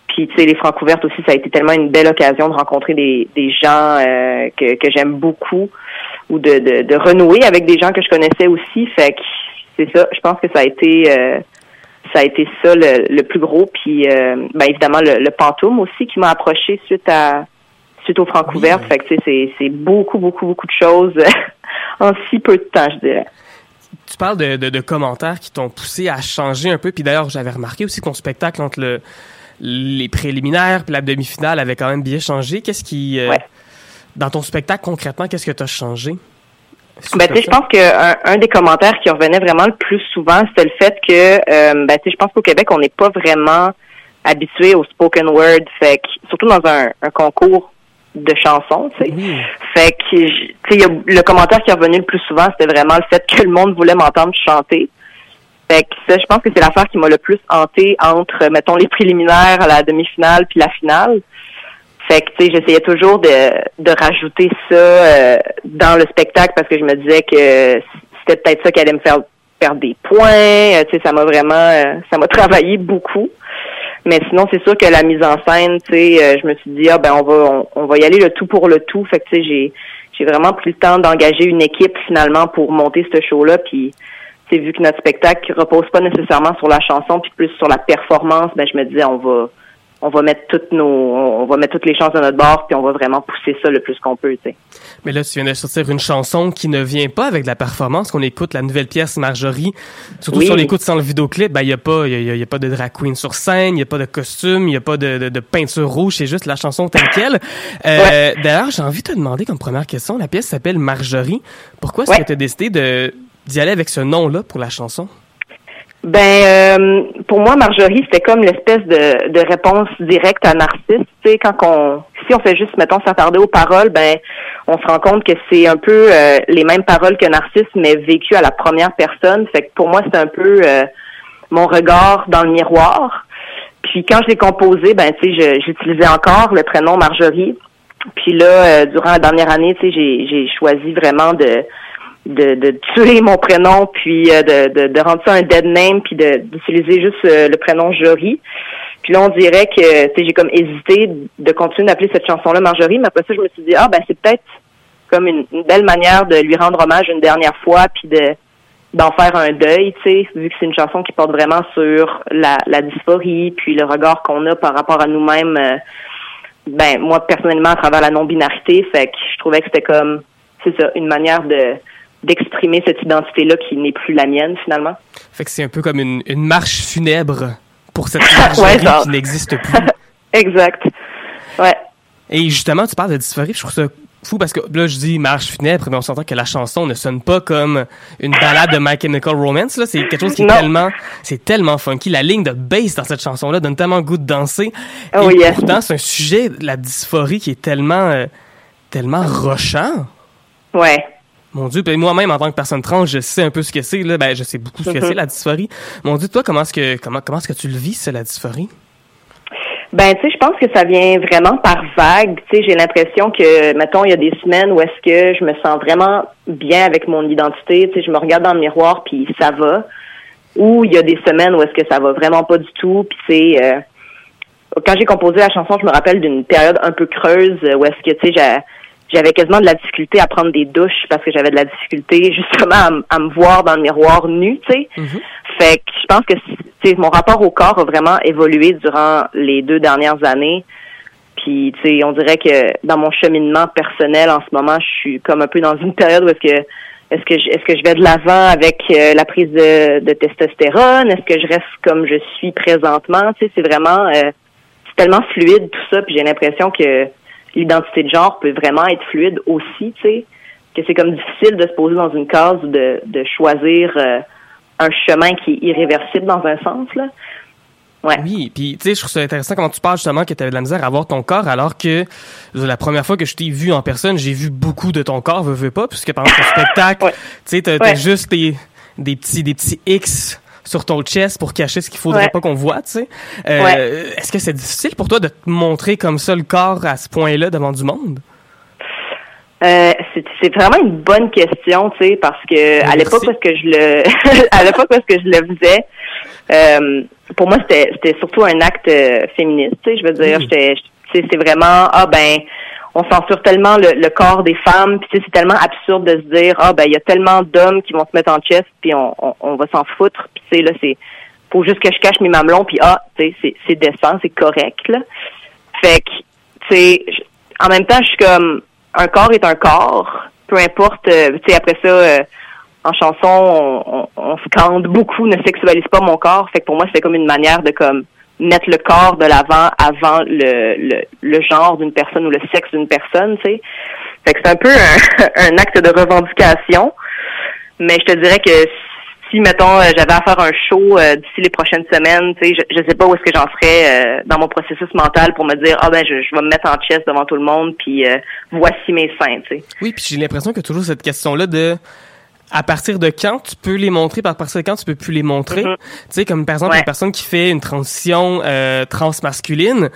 Puis, tu sais, les francs ouvertes aussi, ça a été tellement une belle occasion de rencontrer des, des gens euh, que, que j'aime beaucoup ou de, de, de renouer avec des gens que je connaissais aussi. Fait que c'est ça, je pense que ça a été euh, ça a été ça le, le plus gros. Puis, euh, ben, évidemment, le, le Pantoum aussi qui m'a approché suite à suite aux francs ouvertes. Fait que, tu sais, c'est, beaucoup, beaucoup, beaucoup de choses en si peu de temps, je dirais. Tu parles de, de, de commentaires qui t'ont poussé à changer un peu. Puis d'ailleurs, j'avais remarqué aussi que ton spectacle entre le, les préliminaires puis la demi-finale avait quand même bien changé. Qu'est-ce qui... euh, Ouais. Dans ton spectacle, concrètement, qu'est-ce que tu as changé? Ben, je pense que un, un des commentaires qui revenait vraiment le plus souvent, c'était le fait que, euh, ben, je pense qu'au Québec, on n'est pas vraiment habitué au spoken word, fait que, surtout dans un, un concours de chansons, tu sais. Oui. Fait que, tu sais, le commentaire qui est revenu le plus souvent, c'était vraiment le fait que le monde voulait m'entendre chanter. Fait que ça, je pense que c'est l'affaire qui m'a le plus hanté entre, mettons, les préliminaires à la demi-finale puis la finale. Fait que, tu sais, j'essayais toujours de, de rajouter ça euh, dans le spectacle parce que je me disais que c'était peut-être ça qui allait me faire perdre des points. Euh, tu sais, ça m'a vraiment, euh, ça m'a travaillé beaucoup. Mais sinon, c'est sûr que la mise en scène, tu sais, euh, je me suis dit, ah ben, on va, on, on va y aller le tout pour le tout. Fait que, tu sais, j'ai, j'ai vraiment pris le temps d'engager une équipe finalement pour monter ce show-là. Puis, sais, vu que notre spectacle repose pas nécessairement sur la chanson, puis plus sur la performance, ben, je me disais, on va, on va mettre toutes nos, on va mettre toutes les chances de notre bord, puis on va vraiment pousser ça le plus qu'on peut, tu sais. Mais là, tu viens de sortir une chanson qui ne vient pas avec de la performance. Qu'on écoute la nouvelle pièce Marjorie, surtout sur l'écoute sans le vidéoclip, ben il y a pas, il y, a, pas de drag queen sur scène, il y a pas de costume, il y a pas de, de, peinture rouge, c'est juste la chanson telle quelle. Euh, D'ailleurs, j'ai envie de te demander comme première question, la pièce s'appelle Marjorie. Pourquoi est-ce que tu as décidé de d'y aller avec ce nom-là pour la chanson? Ben, euh, pour moi, Marjorie, c'était comme l'espèce de, de réponse directe à Narcisse. Tu sais, quand on, si on fait juste, mettons, s'attarder aux paroles, ben, on se rend compte que c'est un peu euh, les mêmes paroles que Narcisse, mais vécues à la première personne. Fait que pour moi, c'est un peu euh, mon regard dans le miroir. Puis quand je l'ai composé, ben, tu sais, j'utilisais encore le prénom Marjorie. Puis là, durant la dernière année, tu sais, j'ai choisi vraiment de de, de tuer mon prénom, puis euh, de, de, de, rendre ça un dead name, puis d'utiliser juste euh, le prénom Jory. Puis là, on dirait que j'ai comme hésité de continuer d'appeler cette chanson-là Marjorie, mais après ça, je me suis dit, ah ben c'est peut-être comme une, belle manière de lui rendre hommage une dernière fois, puis de d'en faire un deuil, tu sais, vu que c'est une chanson qui porte vraiment sur la, la dysphorie, puis le regard qu'on a par rapport à nous-mêmes. Euh, ben moi personnellement à travers la non-binarité, fait que je trouvais que c'était comme c'est ça, une manière de d'exprimer cette identité-là qui n'est plus la mienne finalement. Fait que c'est un peu comme une, une marche funèbre pour cette marche qui n'existe plus. exact. Ouais. Et justement, tu parles de dysphorie, je trouve ça fou parce que là je dis marche funèbre mais on s'entend que la chanson ne sonne pas comme une balade de My Chemical Romance là c'est quelque chose qui est tellement c'est tellement funky la ligne de bass dans cette chanson là donne tellement goût de danser oh, et pourtant c'est un sujet la dysphorie qui est tellement euh, tellement rochant ouais mon Dieu, ben moi-même en tant que personne trans, je sais un peu ce que c'est là, ben je sais beaucoup ce que c'est la dysphorie. Mon Dieu, toi comment est-ce que comment comment est-ce que tu le vis ça la dysphorie? Ben, tu sais, je pense que ça vient vraiment par vague. Tu sais, j'ai l'impression que, mettons, il y a des semaines où est-ce que je me sens vraiment bien avec mon identité. Tu sais, je me regarde dans le miroir puis ça va. Ou il y a des semaines où est-ce que ça va vraiment pas du tout. Puis c'est euh, quand j'ai composé la chanson, je me rappelle d'une période un peu creuse où est-ce que, tu sais, j'avais quasiment de la difficulté à prendre des douches parce que j'avais de la difficulté justement à, me voir dans le miroir nu, tu sais. Mm-hmm. Fait que je pense que mon rapport au corps a vraiment évolué durant les deux dernières années. Puis, tu sais, on dirait que dans mon cheminement personnel en ce moment, je suis comme un peu dans une période où est-ce que est-ce que je, est-ce que je vais de l'avant avec euh, la prise de, de testostérone? Est-ce que je reste comme je suis présentement? Tu sais, c'est vraiment euh, c'est tellement fluide tout ça. Puis j'ai l'impression que l'identité de genre peut vraiment être fluide aussi, tu sais, que c'est comme difficile de se poser dans une case ou de, de choisir euh, un chemin qui est irréversible dans un sens, là. Ouais. Oui, puis tu sais, je trouve ça intéressant comment tu parles justement que tu avais de la misère à voir ton corps, alors que la première fois que je t'ai vu en personne, j'ai vu beaucoup de ton corps, veux, veux pas, puisque pendant ton spectacle, tu sais, t'as juste des, des petits des petits X sur ton chest pour cacher ce qu'il faudrait pas qu'on voit, tu sais. Euh, Est-ce que c'est difficile pour toi de te montrer comme ça le corps à ce point-là devant du monde? Euh, c'est vraiment une bonne question, tu sais, parce que à l'époque parce que je le à l'époque parce que je le faisais, euh, pour moi c'était c'était surtout un acte euh, féministe, tu sais, je veux dire, j'étais c'est vraiment ah ben on censure tellement le, corps des femmes, puis c'est tellement absurde de se dire ah ben il y a tellement d'hommes qui vont se mettre en chest puis on, on, va s'en foutre, puis tu sais là c'est faut juste que je cache mes mamelons puis ah tu sais c'est décent, c'est correct là. Fait que tu sais en même temps je suis comme un corps est un corps, peu importe euh, tu sais après ça euh, en chanson on, on, se cante beaucoup ne sexualise pas mon corps, fait que pour moi c'est comme une manière de comme mettre le corps de l'avant avant le, le, le genre d'une personne ou le sexe d'une personne, tu sais. Fait que c'est un peu un, acte de revendication. Mais je te dirais que si, mettons, euh, j'avais à faire un show euh, d'ici les prochaines semaines, tu sais, je, je sais pas où est-ce que j'en serais euh, dans mon processus mental pour me dire, ah ben, je, je, vais me mettre en chest devant tout le monde, puis voici mes seins, tu sais. Oui, puis j'ai l'impression que toujours cette question-là de à partir de quand tu peux les montrer, à partir de quand tu peux plus les montrer? Mm-hmm. Tu sais, comme par exemple une personne qui fait une transition euh, transmasculine,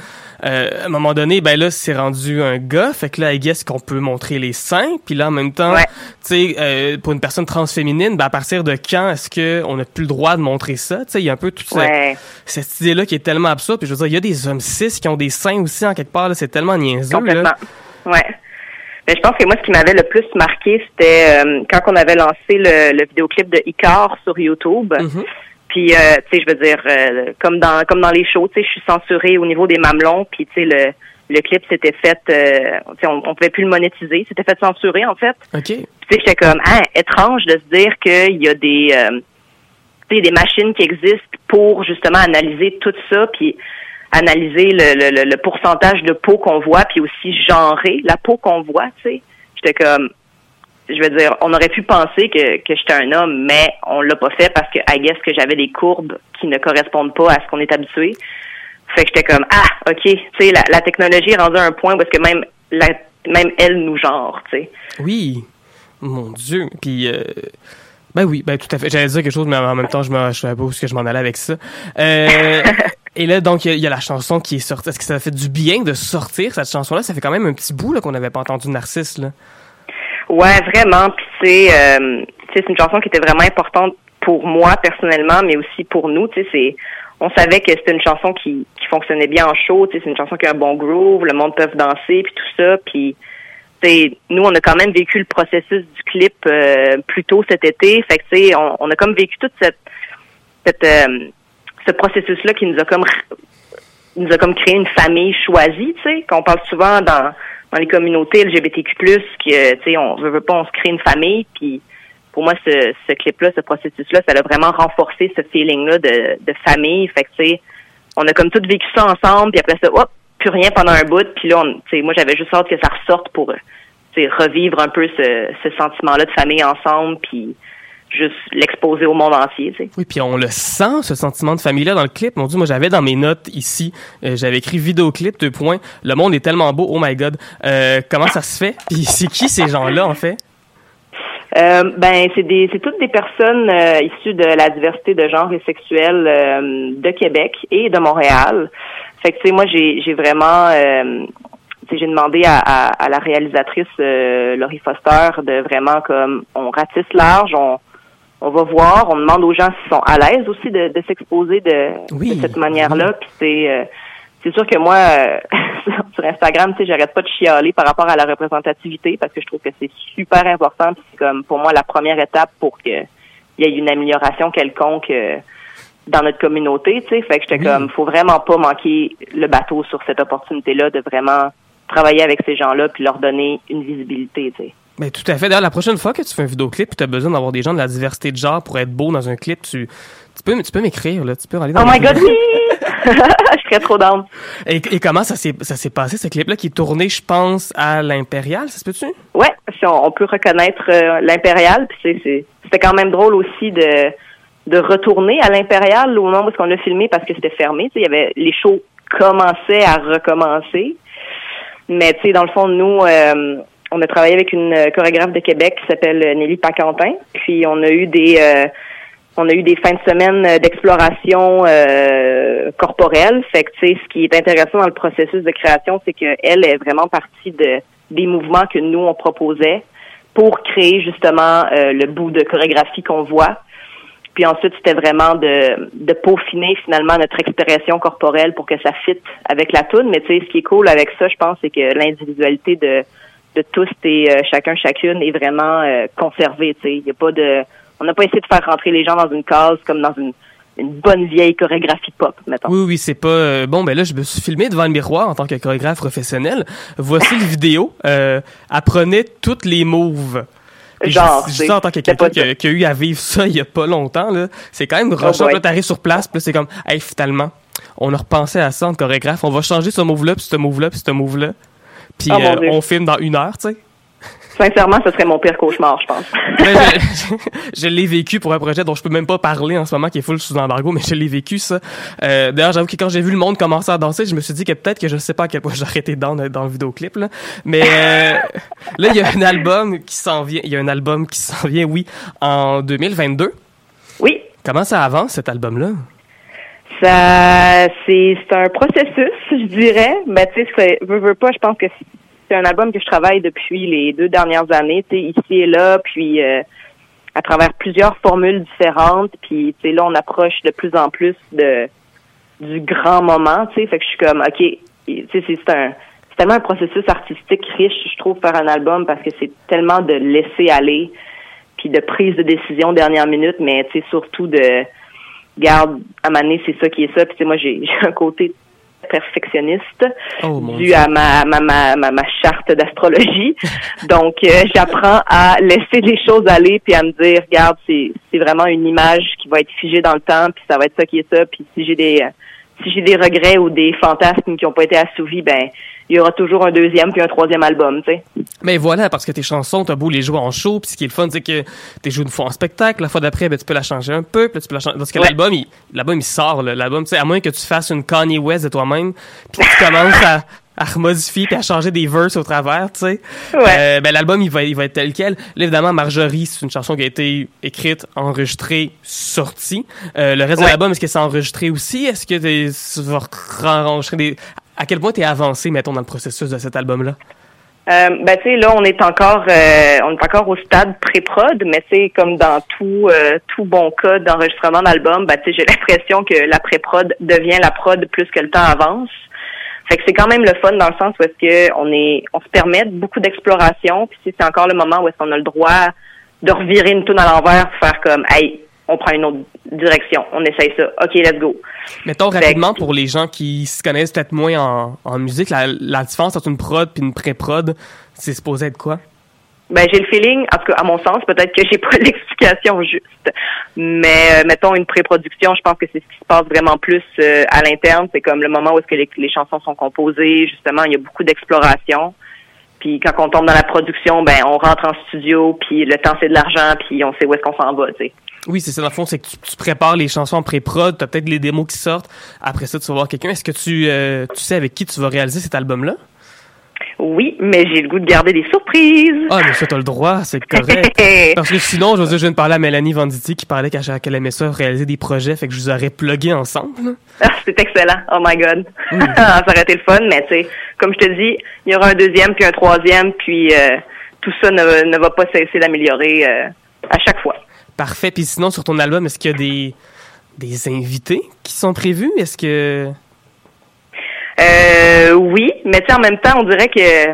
euh, à un moment donné, ben là, c'est rendu un gars, fait que là, I guess qu'on peut montrer les seins, puis là, en même temps, tu sais, euh, pour une personne transféminine, ben à partir de quand est-ce que on n'a plus le droit de montrer ça? Tu sais, il y a un peu toute cette idée-là qui est tellement absurde, puis je veux dire, il y a des hommes cis qui ont des seins aussi, en quelque part, c'est tellement niaiseux. Complètement. Ouais. Mais je pense que moi, ce qui m'avait le plus marqué, c'était euh, quand on avait lancé le, le vidéoclip de Icar sur YouTube. Mm-hmm. Puis, euh, tu sais, je veux dire, euh, comme dans comme dans les shows, tu sais, je suis censurée au niveau des mamelons. Puis, tu sais, le, le clip s'était fait, euh, tu sais, on, on pouvait plus le monétiser. C'était fait censurer, en fait. OK. Tu sais, j'étais comme, ah, étrange de se dire qu'il y a des, euh, tu sais, des machines qui existent pour justement analyser tout ça, puis analyser le, le, le- pourcentage de peau qu'on voit, puis aussi genrer la peau qu'on voit, tu sais. J'étais comme, je veux dire, on aurait pu penser que, que j'étais un homme, mais on l'a pas fait parce que, I guess, que j'avais des courbes qui ne correspondent pas à ce qu'on est habitué. Fait que j'étais comme, ah, OK, tu sais, la, la technologie est rendue à un point parce que même, la, même elle nous genre, tu sais. Oui. Mon Dieu. Puis, euh, ben oui, ben tout à fait. J'allais dire quelque chose, mais en même temps, je me, je savais pas où est-ce que je m'en allais avec ça. Euh, et là, donc, il y, a- la chanson qui est sortie. Est-ce que ça fait du bien de sortir cette chanson-là? Ça fait quand même un petit bout qu'on n'avait pas entendu Narcisse. Là. Ouais, vraiment. Puis c'est, euh, c'est une chanson qui était vraiment importante pour moi personnellement, mais aussi pour nous. On savait que c'était une chanson qui, qui fonctionnait bien en show. C'est une chanson qui a un bon groove, le monde peut danser, puis tout ça. Puis, nous, on a quand même vécu le processus du clip euh, plus tôt cet été. Fait que, on, on a comme vécu toute cette, cette, euh, ce processus-là qui nous a comme nous a comme créé une famille choisie, tu sais, qu'on parle souvent dans, dans les communautés LGBTQ+, que, tu sais, on veut, veut pas, on se crée une famille, puis pour moi, ce, clip-là, ce processus-là, ça a vraiment renforcé ce feeling-là de, famille, fait que, tu sais, on a comme tout vécu ça ensemble, puis après ça, hop, plus rien pendant un bout, puis là, on, moi, j'avais juste hâte que ça ressorte pour, revivre un peu ce, ce sentiment-là de famille ensemble, puis juste l'exposer au monde entier, tu sais. Oui, puis on le sent, ce sentiment de famille-là dans le clip. Mon Dieu, moi, j'avais dans mes notes ici, euh, j'avais écrit vidéoclip, deux points. Le monde est tellement beau, oh my God. Euh, comment ça se fait? Puis c'est qui ces gens-là, en fait? Euh, ben, c'est des, c'est toutes des personnes euh, issues de la diversité de genre et sexuelle euh, de Québec et de Montréal. Fait que tu sais, moi j'ai, j'ai vraiment, euh, j'ai demandé à, à, à la réalisatrice euh, Laurie Foster de vraiment comme on ratisse large, on on va voir, on demande aux gens s'ils sont à l'aise aussi de, de s'exposer de, Oui, de cette manière-là. Puis c'est euh, c'est sûr que moi, euh, sur Instagram, tu sais, j'arrête pas de chialer par rapport à la représentativité parce que je trouve que c'est super important. Puis c'est comme pour moi la première étape pour que il y ait une amélioration quelconque euh, dans notre communauté, tu sais. Fait que j'étais comme, faut vraiment pas manquer le bateau sur cette opportunité-là de vraiment travailler avec ces gens-là puis leur donner une visibilité, tu sais. Ben, tout à fait. D'ailleurs, la prochaine fois que tu fais un vidéoclip et tu as besoin d'avoir des gens de la diversité de genre pour être beau dans un clip, tu, tu peux, tu peux m'écrire, là. Tu peux aller dans Oh my god, oui! je serais trop down. Et, et comment ça s'est, ça s'est passé, ce clip-là, qui est tourné, je pense, à l'Impérial, ça se peut-tu? Ouais, si on, on peut reconnaître euh, l'impérial, puis c'est, c'est, c'était quand même drôle aussi de de retourner à l'impérial au moment où on a filmé parce que c'était fermé. Tu sais, il y avait les shows commençaient à recommencer, mais tu sais, dans le fond, nous, euh, on a travaillé avec une euh, chorégraphe de Québec qui s'appelle Nelly Paquentin, puis on a eu des euh, on a eu des fins de semaine euh, d'exploration euh, corporelle. Fait que, tu sais, ce qui est intéressant dans le processus de création, c'est qu'elle est vraiment partie de des mouvements que nous, on proposait pour créer justement euh, le bout de chorégraphie qu'on voit. Puis ensuite, c'était vraiment de, de peaufiner finalement notre expression corporelle pour que ça fitte avec la toune. Mais tu sais, ce qui est cool avec ça, je pense, c'est que l'individualité de, de tous et euh, chacun chacune est vraiment euh, sais, il y a pas de, on n'a pas essayé de faire rentrer les gens dans une case comme dans une, une bonne vieille chorégraphie pop, mettons. Oui, oui, c'est pas... euh, bon, ben là, je me suis filmé devant le miroir en tant que chorégraphe professionnel. Voici les vidéos. Euh, apprenez toutes les moves. Je- Genre, je, dis ça en tant que quelqu'un qui, a- qui a eu à vivre ça il y a pas longtemps, là. C'est quand même rochant. là, t'arrives sur place, puis c'est comme, hey, finalement, on a repensé à ça en chorégraphe. On va changer ce move-là, puis ce move-là, puis ce move-là. Puis Oh, euh, on filme dans une heure, tu sais. Sincèrement, ce serait mon pire cauchemar, je pense. Je, je l'ai vécu pour un projet dont je peux même pas parler en ce moment, qui est full sous embargo, mais je l'ai vécu, ça. Euh, D'ailleurs, j'avoue que quand j'ai vu le monde commencer à danser, je me suis dit que peut-être que je sais pas à quel point j'aurais été dans, dans le vidéoclip, là. Mais euh, là, il y a un album qui s'en vient. Il y a un album qui s'en vient, oui, en 2022. Oui, Comment ça avance, cet album-là? Ça, c'est, un processus, je dirais. Ben, tu sais, veux, veux pas, je pense que c'est un album que je travaille depuis les deux dernières années, tu sais, ici et là, puis euh, à travers plusieurs formules différentes, puis tu sais, là, on approche de plus en plus de du grand moment, tu sais, fait que je suis comme, ok, tu sais, c'est, c'est un, c'est tellement un processus artistique riche, je trouve, faire un album parce que c'est tellement de laisser aller, puis de prise de décision dernière minute, mais tu sais, surtout de garde, à ma c'est ça qui est ça. Puis moi, j'ai un côté perfectionniste Oh, dû à ma, ma, ma, ma, ma charte d'astrologie. Donc, euh, j'apprends à laisser les choses aller puis à me dire, regarde, c'est c'est vraiment une image qui va être figée dans le temps, puis ça va être ça qui est ça. Puis si j'ai des euh, si j'ai des regrets ou des fantasmes qui n'ont pas été assouvis, ben il y aura toujours un deuxième puis un troisième album, tu sais. Mais voilà, parce que tes chansons, t'as beau les jouer en show, puis ce qui est le fun, c'est que t'es joué une fois en spectacle, la fois d'après, ben, tu peux la changer un peu, puis tu peux la changer. Parce que Ouais. l'album, il, l'album, il sort, là. l'album, tu sais, à moins que tu fasses une Kanye West de toi-même, puis tu commences à, à remodifier puis à changer des verses au travers, tu sais. Ouais. Euh, ben, l'album, il va, il va être tel quel. Là, évidemment, Marjorie, c'est une chanson qui a été écrite, enregistrée, sortie. Euh, le reste de l'album, est-ce que c'est enregistré aussi? Est-ce que tu vas enregistrer des... À quel point t'es avancé, mettons, dans le processus de cet album-là? Euh, ben tu sais là on est encore euh, on est encore au stade pré-prod mais c'est comme dans tout euh, tout bon cas d'enregistrement d'album ben tu sais j'ai l'impression que la pré-prod devient la prod plus que le temps avance fait que c'est quand même le fun dans le sens où est-ce que on est on se permet beaucoup d'exploration puis si c'est encore le moment où est-ce qu'on a le droit de revirer une tune à l'envers pour faire comme hey on prend une autre direction on essaye ça ok let's go Mettons rapidement que- pour les gens qui se connaissent peut-être moins en, en musique, la, la différence entre une prod puis une pré-prod, c'est supposé être quoi? Ben j'ai le feeling, en tout cas à mon sens, peut-être que j'ai pas l'explication juste, mais euh, mettons une pré-production, je pense que c'est ce qui se passe vraiment plus euh, à l'interne. C'est comme le moment où est-ce que les, les chansons sont composées. Justement, il y a beaucoup d'exploration. Puis quand on tombe dans la production, ben on rentre en studio, puis le temps c'est de l'argent, puis on sait où est-ce qu'on s'en va. Tu sais. Oui, c'est ça, dans le fond, c'est que tu, tu prépares les chansons en pré-prod, t'as peut-être les démos qui sortent, après ça, tu vas voir quelqu'un. Est-ce que tu, euh, tu sais avec qui tu vas réaliser cet album-là? Oui, mais j'ai le goût de garder des surprises. Ah, mais ça, t'as le droit, c'est correct. Parce que sinon, je veux dire, je viens de parler à Mélanie Venditti qui parlait qu'elle qu'elle aimait ça, réaliser des projets, fait que je vous aurais plugué ensemble. Ah, c'est excellent. Oh my God. ça aurait été le fun, mais tu sais, comme je te dis, il y aura un deuxième puis un troisième, puis euh, tout ça ne, ne va pas cesser d'améliorer euh, à chaque fois. Parfait. Puis sinon, sur ton album, est-ce qu'il y a des, des invités qui sont prévus? Est-ce que... Euh, oui, mais tu en même temps, on dirait que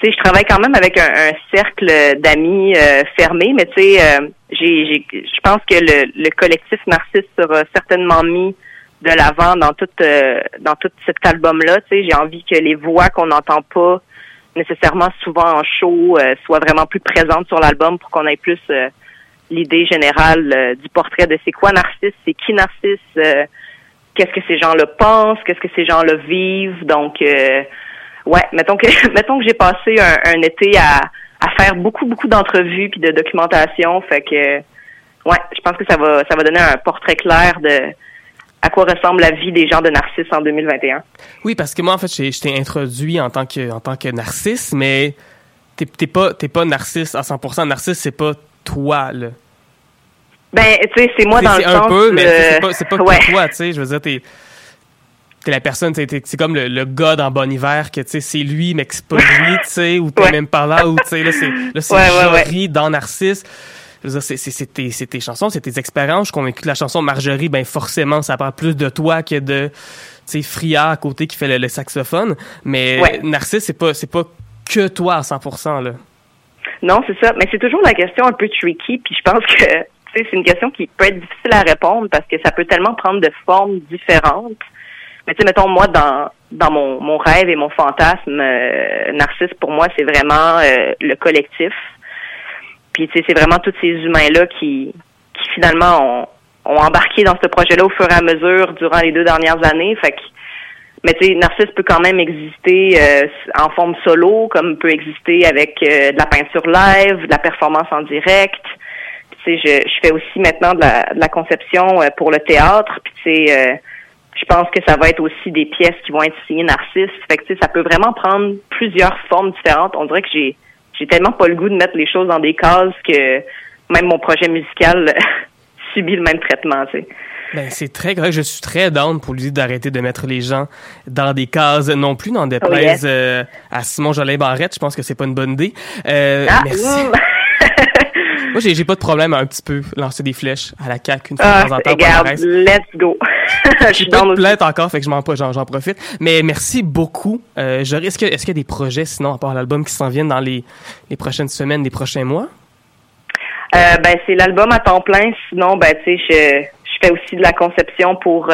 tu sais, je travaille quand même avec un, un cercle d'amis euh, fermé, mais tu sais, euh, j'ai, je pense que le, le collectif Narcisse sera certainement mis de l'avant dans tout euh, dans tout cet album-là. Tu sais, j'ai envie que les voix qu'on n'entend pas nécessairement souvent en show euh, soient vraiment plus présentes sur l'album pour qu'on ait plus euh, l'idée générale euh, du portrait de c'est quoi Narcisse, c'est qui Narcisse, euh, qu'est-ce que ces gens-là pensent, qu'est-ce que ces gens-là vivent. Donc, euh, ouais, mettons que mettons que j'ai passé un, été à, à faire beaucoup beaucoup d'entrevues puis de documentation, fait que ouais, je pense que ça va ça va donner un portrait clair de à quoi ressemble la vie des gens de Narcisse en 2021. Oui, parce que moi, en fait, je t'ai introduit en tant que, en tant que narcisse, mais t'es pas, t'es pas narcisse à 100%. Narcisse, c'est pas toi, là. Ben, tu sais, c'est moi dans le c'est un sens peu, mais c'est pas, c'est pas que toi, tu sais. Je veux dire, t'es, t'es la personne, t'es- t'es- c'est comme le, le gars dans Bon Hiver, que, tu sais, c'est lui, mais que c'est pas lui, tu sais, ou t'es Ouais. même pas là, ou, tu sais, là, c'est, là, c'est Ouais, ouais, ouais. Jory dans Narcisse. Je veux dire, c'est, c'est, c'est tes, c'est tes chansons, c'est tes expériences. Je suis convaincu que la chanson Marjorie, ben, forcément, ça parle plus de toi que de, tu sais, Fria à côté qui fait le, le saxophone. Mais. Narcisse, c'est pas, c'est pas que toi à 100%, là. Non, c'est ça. Mais c'est toujours la question un peu tricky. Puis je pense que c'est une question qui peut être difficile à répondre parce que ça peut tellement prendre de formes différentes. Mais tu sais, mettons moi dans dans mon, mon rêve et mon fantasme, euh, Narcisse pour moi c'est vraiment euh, le collectif. Puis tu sais, c'est vraiment tous ces humains là qui qui finalement ont, ont embarqué dans ce projet-là au fur et à mesure durant les deux dernières années. Fait que mais tu sais, Narcisse peut quand même exister euh, en forme solo, comme peut exister avec euh, de la peinture live, de la performance en direct. Tu sais, je, je fais aussi maintenant de la, de la conception euh, pour le théâtre. Puis tu sais, euh, je pense que ça va être aussi des pièces qui vont être signées Narcisse. Fait que tu sais, ça peut vraiment prendre plusieurs formes différentes. On dirait que j'ai j'ai tellement pas le goût de mettre les choses dans des cases que même mon projet musical subit le même traitement. Tu sais. Ben, c'est très correct. Je suis très down pour lui d'arrêter de mettre les gens dans des cases non plus, dans des Oh, yes. euh, à Simon Jolin Barrette. Je pense que c'est pas une bonne idée. Euh, Ah, merci. mm. Moi, j'ai, pas de problème à un petit peu lancer des flèches à la CAQ une fois Ah, de temps en temps. regarde, let's go. je suis pas de plainte encore, fait que je m'en, j'en, j'en profite. Mais merci beaucoup. Euh, Jory, est-ce, qu'il y a des projets, sinon, à part l'album, qui s'en viennent dans les, les prochaines semaines, les prochains mois? Euh, ben c'est l'album à temps plein. Sinon, ben tu sais, je, je je fais aussi de la conception pour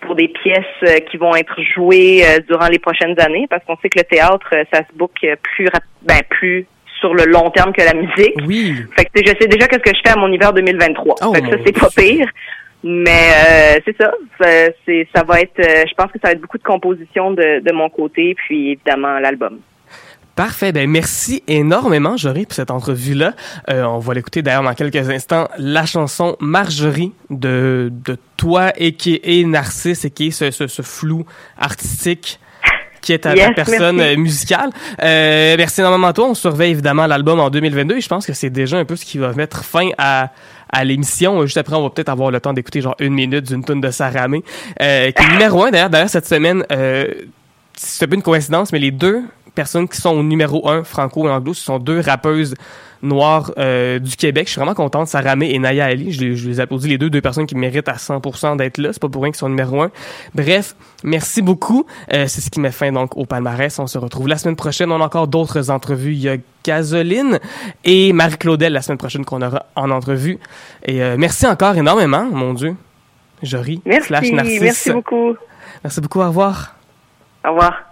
pour des pièces qui vont être jouées durant les prochaines années, parce qu'on sait que le théâtre, ça se book plus ben plus sur le long terme que la musique. Oui. Fait que je sais déjà qu'est-ce que je fais à mon hiver 2023. fait que ça c'est pas pire. Mais c'est ça, c'est ça va être je pense que ça va être beaucoup de composition de, de mon côté puis évidemment l'album. Parfait. Ben merci énormément, Jory, pour cette entrevue-là. Euh, on va l'écouter d'ailleurs dans quelques instants. La chanson Marjorie de, de toi et qui est Narcisse et qui est ce, ce, flou artistique qui est ta, personne musicale. Euh, merci énormément à toi. On surveille évidemment l'album en 2022 et je pense que c'est déjà un peu ce qui va mettre fin à à l'émission. Juste après, on va peut-être avoir le temps d'écouter genre une minute d'une tonne de Saramé, euh, qui est numéro un d'ailleurs. D'ailleurs, cette semaine, euh, c'est pas une coïncidence, mais les deux personnes qui sont au numéro un, franco et anglo, ce sont deux rappeuses noires euh, du Québec. Je suis vraiment contente, Sarah May et Naya Ali. Je les, je les applaudis les deux, deux personnes qui méritent à 100% d'être là. C'est pas pour rien qu'ils sont numéro un. Bref, merci beaucoup. Euh, c'est ce qui met fin donc au palmarès. On se retrouve la semaine prochaine. On a encore d'autres entrevues. Il y a Gasoline et Marie-Claudel la semaine prochaine qu'on aura en entrevue. Et euh, merci encore énormément, mon Dieu. Jory. Merci. Merci beaucoup. Merci beaucoup. Au revoir. Au revoir.